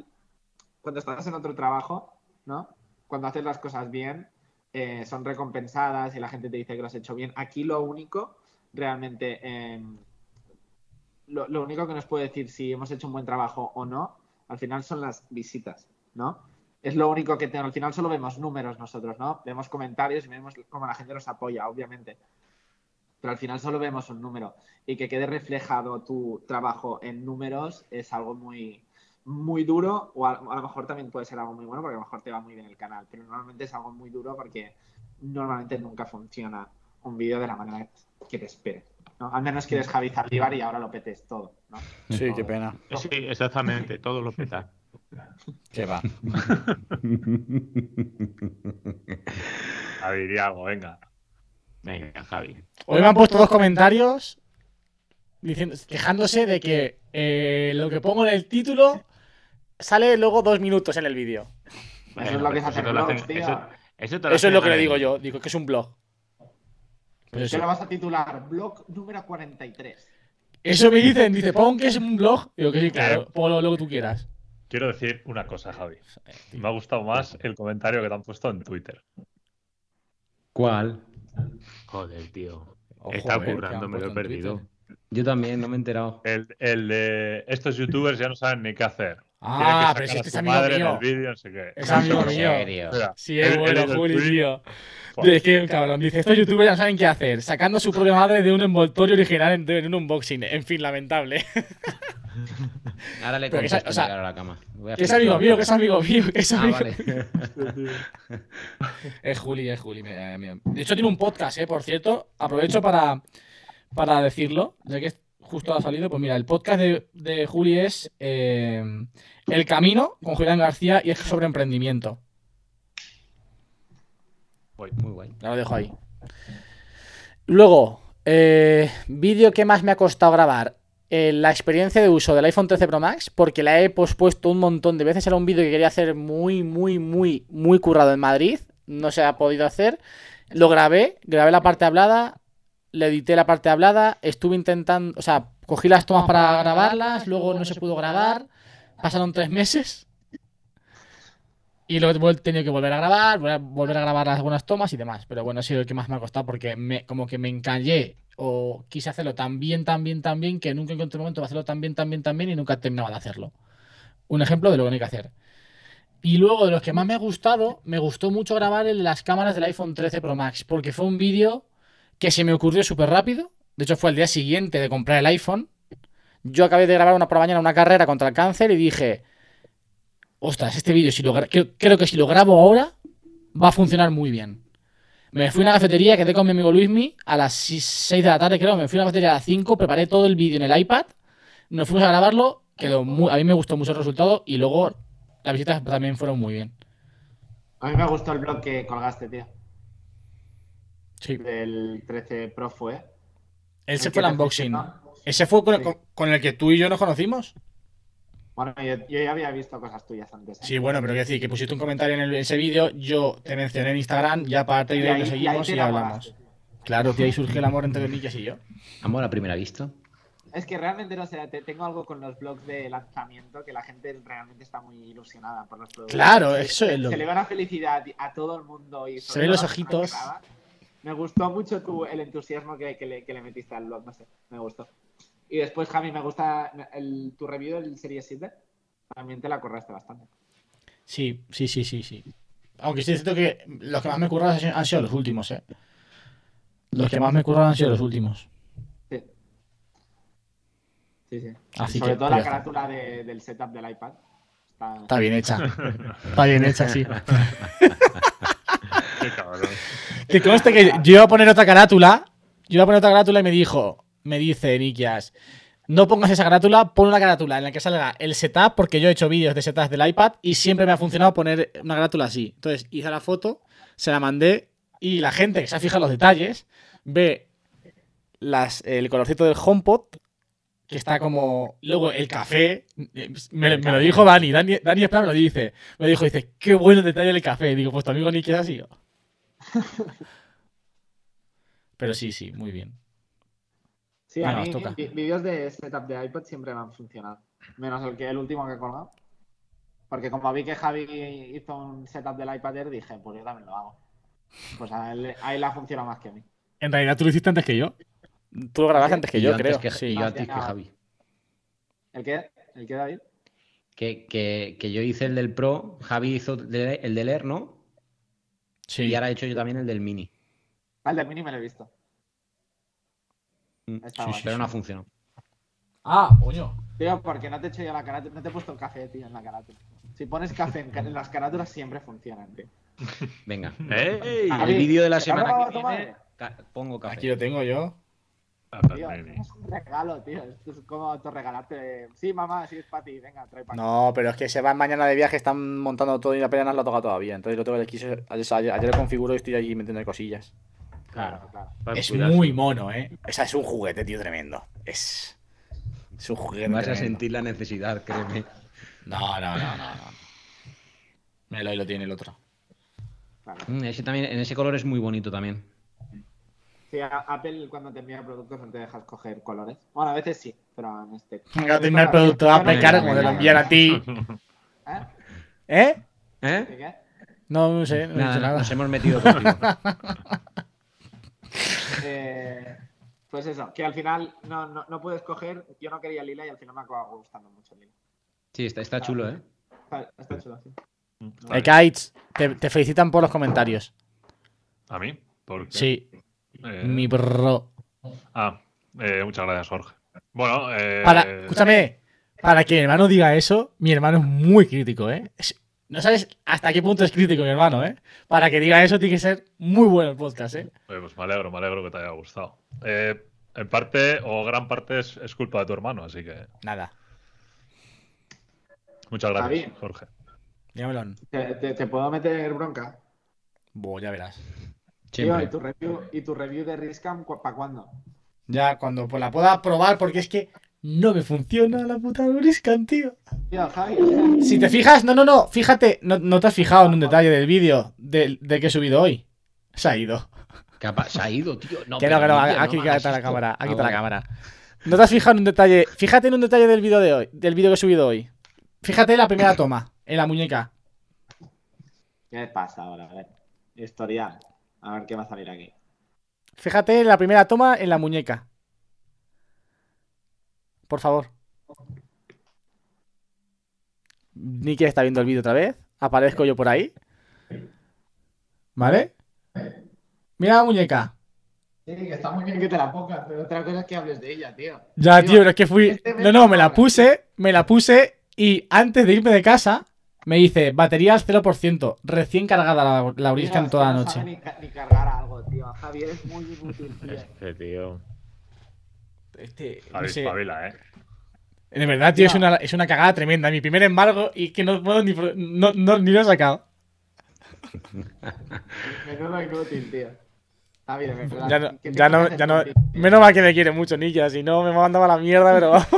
cuando estás en otro trabajo, ¿no? Cuando haces las cosas bien, eh, son recompensadas y la gente te dice que lo has hecho bien. Aquí lo único, realmente, eh, lo, lo único que nos puede decir si hemos hecho un buen trabajo o no, al final son las visitas, ¿no? Es lo único que te- al final solo vemos números nosotros, ¿no? Vemos comentarios y vemos cómo la gente nos apoya, obviamente. Pero al final solo vemos un número. Y que quede reflejado tu trabajo en números es algo muy, muy duro. O a, a lo mejor también puede ser algo muy bueno porque a lo mejor te va muy bien el canal. Pero normalmente es algo muy duro porque normalmente nunca funciona un vídeo de la manera que te esperes. ¿no? Al menos que eres Javi Zaldívar y ahora lo petes todo. ¿no? Sí, qué pena. Sí, exactamente, todos los peta. Que va. A ver, di algo, venga. Venga, Javi. Hoy me han puesto dos comentarios diciendo, quejándose de que eh, lo que pongo en el título sale luego dos minutos en el vídeo. Eso es lo que se hace te en lo blogs, hacen- tío. eso- eso te lo Eso es lo que le digo yo. Digo que es un blog. Pues ¿Qué lo vas a titular? Blog número 43. Eso me dicen, dice, pon que es un blog. Digo que sí, claro, pon lo, lo que tú quieras. Quiero decir una cosa, Javi. Me ha gustado más el comentario que te han puesto en Twitter. ¿Cuál? Joder, tío. Ojo, Está currando, me lo he perdido. Twitter. Yo también, no me he enterado. El, el de estos youtubers ya no saben ni qué hacer. Ah, pero si este a es amigo mío. el vídeo, no sé qué. Es amigo ¿En mío. Sí, es bueno, Juli, tío. Es que, cabrón, dice, estos youtubers ya no saben qué hacer, sacando su propia madre de un envoltorio original en, en un unboxing. En fin, lamentable. Ahora le que o sea, a la cama. Voy a Que es amigo mío, que es amigo mío, que es Ah, amigo vale. Es Juli, es Juli. mira, mira. De hecho, tiene un podcast, ¿eh? Por cierto. Aprovecho para, para decirlo, ya que justo ha salido. Pues mira, el podcast de, de Juli es eh, El Camino con Julián García y es sobre emprendimiento. Muy guay. Ya lo dejo ahí. Luego, eh, vídeo que más me ha costado grabar. Eh, la experiencia de uso del iPhone 13 Pro Max, porque la he pospuesto un montón de veces. Era un vídeo que quería hacer muy, muy, muy, muy currado en Madrid. No se ha podido hacer. Lo grabé, grabé la parte hablada, le edité la parte hablada, estuve intentando, o sea, cogí las tomas para grabarlas, luego no se pudo grabar, pasaron tres meses. Y luego he tenido que volver a grabar, vol- volver a grabar algunas tomas y demás. Pero bueno, ha sido el que más me ha costado porque me, como que me encallé o quise hacerlo tan bien, tan bien, tan bien que nunca encontré un momento de hacerlo tan bien, tan bien, tan bien y nunca terminaba de hacerlo. Un ejemplo de lo que no hay que hacer. Y luego de los que más me ha gustado, me gustó mucho grabar el de las cámaras del iPhone 13 Pro Max, porque fue un vídeo que se me ocurrió súper rápido. De hecho, fue el día siguiente de comprar el iPhone. Yo acabé de grabar una por la mañana una carrera contra el cáncer y dije, ostras, este vídeo, si lo creo, creo que si lo grabo ahora, va a funcionar muy bien. Me fui a una cafetería, quedé con mi amigo Luismi a las 6 de la tarde, creo. Me fui a una cafetería a las 5, preparé todo el vídeo en el iPad. Nos fuimos a grabarlo, quedó muy- a mí me gustó mucho el resultado y luego las visitas también fueron muy bien. A mí me gustó el blog que colgaste, tío. Sí. Del 13 Pro fue. Ese fue el unboxing. fuiste, ¿no? ¿Ese fue con, Sí. con- con el que tú y yo nos conocimos? Bueno, yo, yo ya había visto cosas tuyas antes. ¿eh? Sí, bueno, pero quiero decir que pusiste un comentario en el- ese vídeo, yo te mencioné en Instagram, ya para Y y ahí- lo y ahí seguimos y enamoraste, hablamos. Claro, tío, ahí surge el amor entre Nikias y yo. Amor a primera vista. Es que realmente no sé, te- tengo algo con los blogs de lanzamiento que la gente realmente está muy ilusionada por los productos. Claro, eso es lo Se que- le va una felicidad a todo el mundo y Se ven los a la ojitos. Me gustó mucho tu, el entusiasmo que, que le, que le metiste al blog, no sé, me gustó. Y después, Javi, me gusta el, tu review del Serie 7. También te la corraste bastante. Sí, sí, sí, sí, sí. Aunque sí es cierto que los que más me curran han sido- los últimos, eh. Los que más me curran han sido los últimos. Sí. Sí, sí. Así Sobre que, todo pues la carátula de- del setup del iPad. Está, Está bien hecha. Está bien hecha, sí. Qué cabrón. Que conste que yo iba a poner otra carátula. Yo iba a poner otra carátula y me dijo, me dice Nikias, no pongas esa carátula, pon una carátula en la que salga el setup, porque yo he hecho vídeos de setups del iPad y siempre me ha funcionado poner una carátula así. Entonces hice la foto, se la mandé y la gente que se ha fijado en los detalles ve las, el colorcito del HomePod, que está como. Luego el café, me, lo dijo Dani, Dani, Dani me lo dice. Me dijo, dice, qué bueno detalle el café. Digo, pues tu amigo Nikias así. Pero sí, sí, muy bien. Sí, a mí toca. vídeos de setup de iPad siempre me han funcionado. Menos el que el último que he colgado. Porque como vi que Javi hizo un setup del iPad Air, dije, pues yo también lo hago. Pues a él, a él ha funcionado más que a mí. En realidad tú lo hiciste antes que yo. Tú lo grabaste antes que yo, creo. que- sí. yo Ah, antes que. Javi. ¿El qué? ¿El qué, David? Que, que, que yo hice el del Pro, Javi hizo el del Air, ¿no? Sí. Y ahora he hecho yo también el del Mini. Ah, el del mini me lo he visto. Mm, sí, pero no ha funcionado. Ah, coño. Tío, porque no te he hecho yo la carátula, no te he puesto el café, tío, en la carátula. Si pones café en, las carátulas siempre funcionan, tío. Venga. ¡Ey! El vídeo de la ¿te has semana que viene pongo café. Aquí lo tengo yo. Tío, es un regalo, tío. Esto es como autorregalarte. Sí, mamá, sí es para ti. Venga, trae para No, pero es que se van mañana de viaje, están montando todo y apenas lo ha tocado todavía. Entonces lo tengo que quiso- ayer, lo configuro y estoy allí metiendo cosillas. Claro, claro. Es cuidarse. muy mono, ¿eh? O sea, es un juguete, tío, tremendo. Es. Es un juguete. Vas a sentir la necesidad, créeme. No, no, no, no. no. Míralo, ahí lo tiene el otro. claro. Mm, Ese también, en ese color es muy bonito también. Sí, Apple cuando te envía productos no te dejas coger colores. Bueno, a veces sí, pero en este. Venga, tiene el producto a pecar como te lo envían a ti. ¿Eh? ¿Eh? ¿Eh? ¿De qué? No, no sé, no he Nada, dicho nada. nos hemos metido contigo. Eh, pues eso, que al final no, no, no puedes coger. Yo no quería lila y al final me acaba gustando mucho lila. Sí, está, está chulo, ¿eh? Está, está chulo, sí. Eh, Kites, te, te felicitan por los comentarios. ¿A mí? ¿Por qué? Sí, Eh, mi bro. Ah, eh, muchas gracias, Jorge. Bueno, eh, Para, escúchame, para que mi hermano diga eso, mi hermano es muy crítico, ¿eh? Es- no sabes hasta qué punto es crítico mi hermano, ¿eh? Para que diga eso tiene que ser muy bueno el podcast, ¿eh? pues me alegro, me alegro que te haya gustado. Eh, en parte, o gran parte, es, es culpa de tu hermano, así que Nada, muchas gracias, Javi. Jorge. ¿Te, te, te puedo meter bronca? Buah, ya verás. Tío. ¿y tu review, y tu review de Riscam para cuándo? Ya cuando pues, la pueda probar, porque es que no me funciona la puta Briscan, tío. Tío, Javi. Si te fijas, no, no, no, fíjate, no, no te has fijado en un detalle del vídeo del, del que he subido hoy. Se ha ido. ¿Qué ha pa- Se ha ido, tío. No, que no, que no, aquí está la cámara, aquí Ah, está la cámara. No te has fijado en un detalle, fíjate en un detalle del vídeo de hoy, del vídeo que he subido hoy. Fíjate en la primera toma, en la muñeca. ¿Qué pasa ahora? A ver. Historial. A ver qué va a salir aquí. Fíjate en la primera toma en la muñeca. Por favor. Nicky está viendo el vídeo otra vez. aparezco yo por ahí. ¿Vale? Mira la muñeca. Sí, que está muy bien que te la pongas, pero otra cosa es que hables de ella, tío. Ya, Tío, tío, pero es que fui. este No, no, me la ahora. puse, me la puse y antes de irme de casa me dice batería al 0%, recién cargada la, la Tío, Briscan es toda la no noche. Ni, ni cargar algo, tío. Javier es muy inútil, tío. Este tío. Este, no Javi, sé. espabila, ¿eh? De verdad, tío, es una, es una cagada tremenda. Mi primer embargo y que no puedo ni, no, no- ni lo he sacado. Menudo inútil, tío. Javi, de verdad. Ya no, ¿qué te ya no, ya no. Menos mal que me quiere mucho, Nilla, si no me mandaba a la mierda, pero vamos.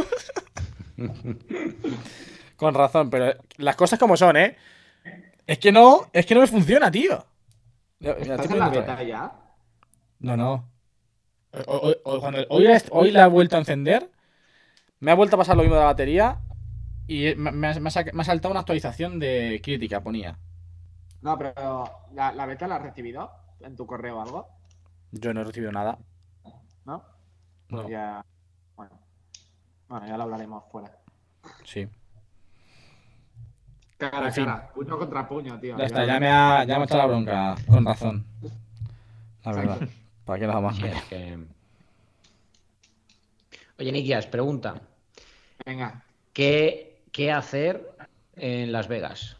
Con razón, pero las cosas como son, ¿eh? Es que no, es que no me funciona, tío. ¿Estás en la beta ya? No, no. Hoy, hoy- cuando- hoy la, hoy la he vuelto a encender. Me ha vuelto a pasar lo mismo de la batería. Y me, me ha, me saltado una actualización de crítica, ponía. No, pero ¿la, la beta la has recibido en tu correo o algo? Yo no he recibido nada. ¿No? Pues No. ya. Bueno. Bueno, ya lo hablaremos fuera. Sí. Cara a En fin. cara. Puño contra puño, tío. Ya está, ya me ha, ya me ha echado la bronca. Con razón. La verdad. ¿Para qué nada más? Sí, es que- Oye, Nikias, pregunta. Venga. ¿Qué, ¿Qué hacer en Las Vegas?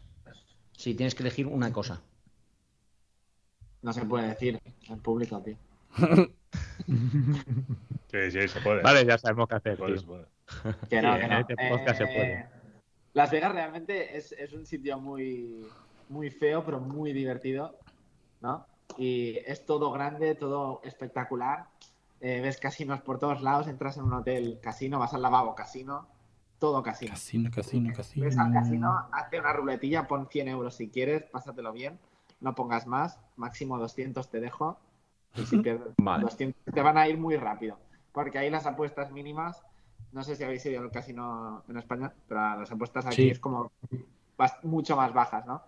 Si tienes que elegir una cosa. No se puede decir en público, tío. Sí, sí, se puede. Vale, ya sabemos qué hacer, Se puede, tío. se puede. Que no, Sí, que en no. este podcast se puede. Las Vegas realmente es, es un sitio muy, muy feo, pero muy divertido, ¿no? Y es todo grande, todo espectacular. Eh, ves casinos por todos lados, entras en un hotel casino, vas al lavabo casino, todo casino. Casino, casino, casino. Ves al casino, hazte una ruletilla, pon 100 euros si quieres, pásatelo bien, no pongas más, máximo 200 te dejo. Y si pierdes Vale. 200 te van a ir muy rápido, porque ahí las apuestas mínimas, no sé si habéis ido al casino en España, pero las apuestas aquí Sí. es como mucho más bajas, ¿no?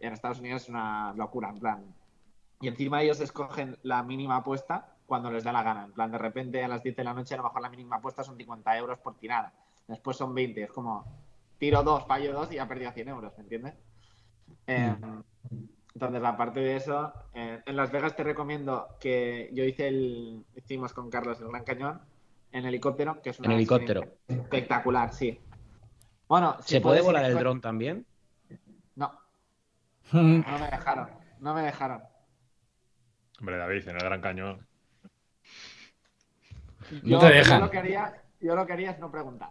Y en Estados Unidos es una locura, en plan. Y encima ellos escogen la mínima apuesta cuando les da la gana. En plan, de repente a las 10 de la noche a lo mejor la mínima apuesta son 50 euros por tirada. Después son 20. Es como, tiro dos, fallo dos y ya perdí 100 euros, ¿me entiendes? Eh, entonces, aparte de eso, eh, en Las Vegas te recomiendo que yo hice el, hicimos con Carlos el Gran Cañón en helicóptero, que es una En helicóptero. espectacular, sí. Bueno, si ¿Se puede volar el dron también? No, no me dejaron, no me dejaron. Hombre, David, en el Gran Cañón. No te dejan. Yo lo que haría, yo lo que haría es no preguntar.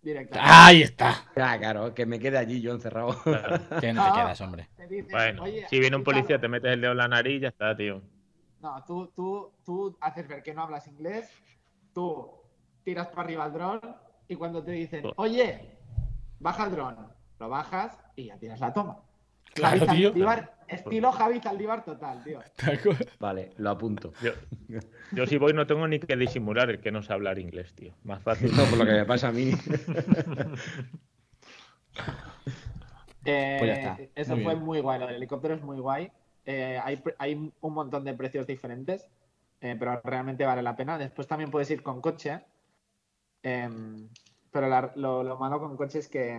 Directo. Ahí está. Ah, claro, que me quede allí yo encerrado. Que no te Ah. quedas, hombre. Te Bueno, "Oye, si viene un policía, te metes el dedo en la nariz y ya está, tío. No, tú, tú, tú haces ver que no hablas inglés, tú tiras para arriba el dron y cuando te dicen, oye, baja el dron, lo bajas y ya tienes la toma. Claro, Javi tío. Zaldívar, estilo Javi Zaldívar total, tío. Vale, lo apunto. Yo, yo si voy no tengo ni que disimular el que no sé hablar inglés, tío. Más fácil. No, por lo que me pasa a mí. Eh, Pues ya está. Eso Muy fue bien. muy guay, lo del helicóptero es muy guay. Eh, hay, hay un montón de precios diferentes, eh, pero realmente vale la pena. Después también puedes ir con coche, em, pero la- lo, lo malo con coche es que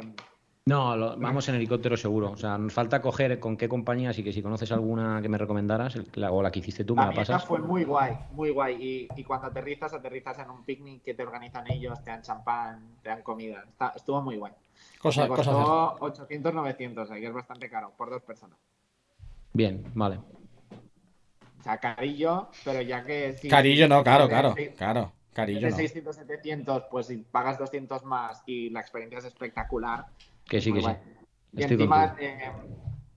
No, lo- vamos en helicóptero seguro. O sea, nos falta coger con qué compañía, así que si conoces alguna que me recomendaras, la- o la que hiciste tú, me la la mía pasas. fue muy guay, muy guay. Y, y cuando aterrizas, aterrizas en un picnic que te organizan ellos, te dan champán, te dan comida. Está- estuvo muy guay. Cosa, Me costó 800, 900, ahí es bastante caro, por dos personas. Bien, vale. O sea, carillo, pero ya que... si- Carillo no, claro. seis- Claro, carillo de no. 600, 700, pues si pagas 200 más y la experiencia es espectacular. Que sí, muy que sí. Y Estoy encima eh,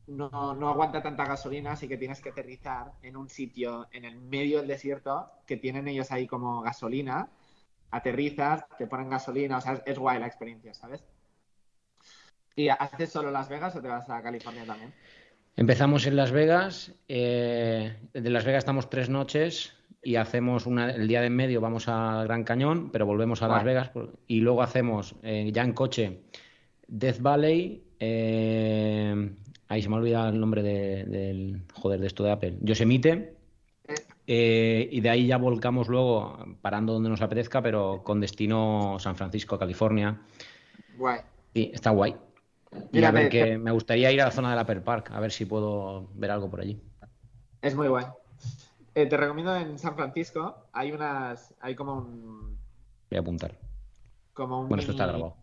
no, no aguanta tanta gasolina, así que tienes que aterrizar en un sitio en el medio del desierto que tienen ellos ahí como gasolina. Aterrizas, te ponen gasolina, o sea, es, es guay la experiencia, ¿sabes? ¿Y haces solo Las Vegas o te vas a California también? Empezamos en Las Vegas. eh, de Las Vegas estamos tres noches y hacemos una, el día de en medio vamos al Gran Cañón, pero volvemos a Las. Vegas por- y luego hacemos eh, ya en coche Death Valley. eh, ahí se me ha olvidado el nombre de- del joder de esto de Apple. Yosemite. eh, y de ahí ya volcamos luego parando donde nos apetezca, pero con destino San Francisco, California. Guay. Sí, está guay. Y a ver que me gustaría ir a la zona del Upper Park, a ver si puedo ver algo por allí. Es muy guay. Eh, te recomiendo en San Francisco, hay unas, hay como un, Voy a apuntar. como un Bueno, esto está grabado.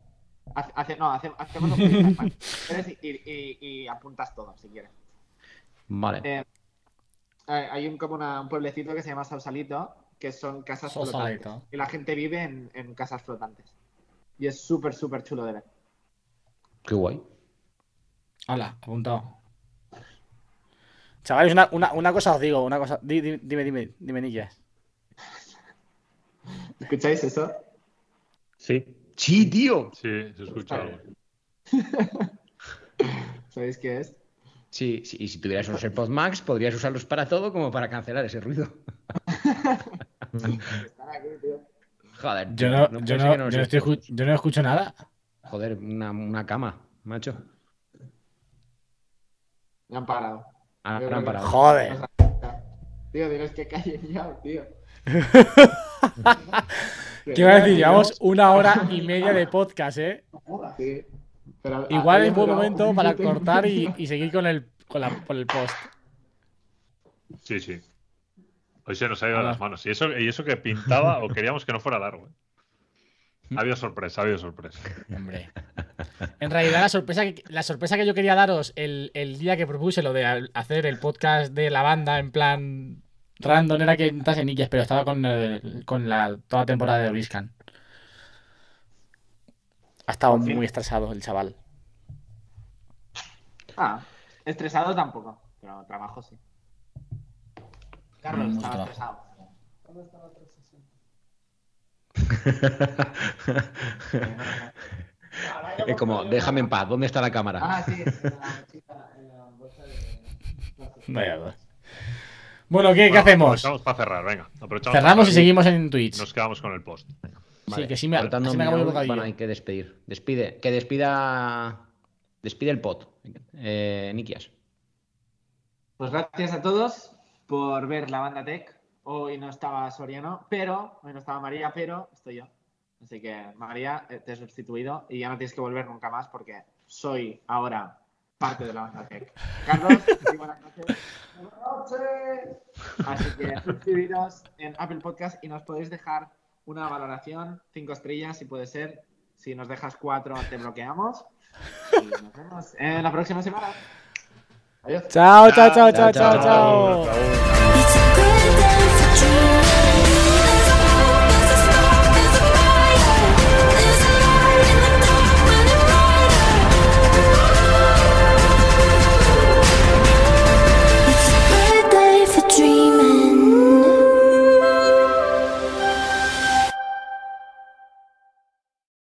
Hace- hace- no, hace- hacemos y, y- y apuntas todo, si quieres. Vale. Eh, hay hay un, como una- un pueblecito que se llama Sausalito, que son casas Sausalito. flotantes. Y la gente vive en, en casas flotantes. Y es súper, súper chulo de ver. Qué guay. Hola, apuntado. Chavales, una, una, una cosa os digo, una cosa. Di- di- dime, dime, dime, Nikias. ¿Escucháis eso? Sí. Sí, tío. Sí, se escucha algo. ¿Sabéis qué es? Sí, sí, y si tuvieras unos AirPods Max, podrías usarlos para todo como para cancelar ese ruido. Están aquí, tío. Joder, Yo no, puede yo no, que no yo no estoy yo no escucho nada. Joder, una, una cama, macho. Me han parado. Ahora han parado. Joder. Tío, tienes que callen ya, tío. ¿Qué iba a decir? Llevamos una hora y media de podcast, ¿eh? Sí. Pero, Igual es buen momento para cortar y, y seguir con el, con, la, con el post. Sí, sí. Hoy se nos ha ido Hola. las manos. Y eso, y eso que pintaba o queríamos que no fuera largo. ¿eh? Ha habido sorpresa, ha habido sorpresa. Hombre. En realidad, la sorpresa que, la sorpresa que yo quería daros el, el día que propuse lo de hacer el podcast de la banda en plan random era que entrase Nikias, pero estaba con, el- con la, toda la temporada de Briscan. Ha estado Sí. muy estresado el chaval. Ah, estresado tampoco, pero trabajo sí. Carlos, estaba trabajo. estresado. Es como, déjame en paz, ¿dónde está la cámara? Ah, sí, es en la mochila, en la bolsa de... Vaya dos. Bueno, ¿qué, hacemos? Aprovechamos para cerrar, venga. aprovechamos Cerramos y seguimos en Twitch. Nos quedamos con el post. Sí, que sí me, Faltando así me acabo bueno, hay que despedir. Despide, que despida. Despide el pot. Eh, Nikias. Pues gracias a todos por ver la banda Tech. Hoy no estaba Soriano, pero hoy no estaba María, pero estoy yo. Así que María, eh, te he sustituido y ya no tienes que volver nunca más porque soy ahora parte de la banda Tech. Carlos, sí, buenas noches. Buenas noches. Así que suscribiros en Apple Podcast y nos podéis dejar una valoración, cinco estrellas si puede ser. Si nos dejas cuatro, te bloqueamos. Y nos vemos en la próxima semana. Adiós. Chao, chao, chao, chao, Chao, chao, chao. chao. true.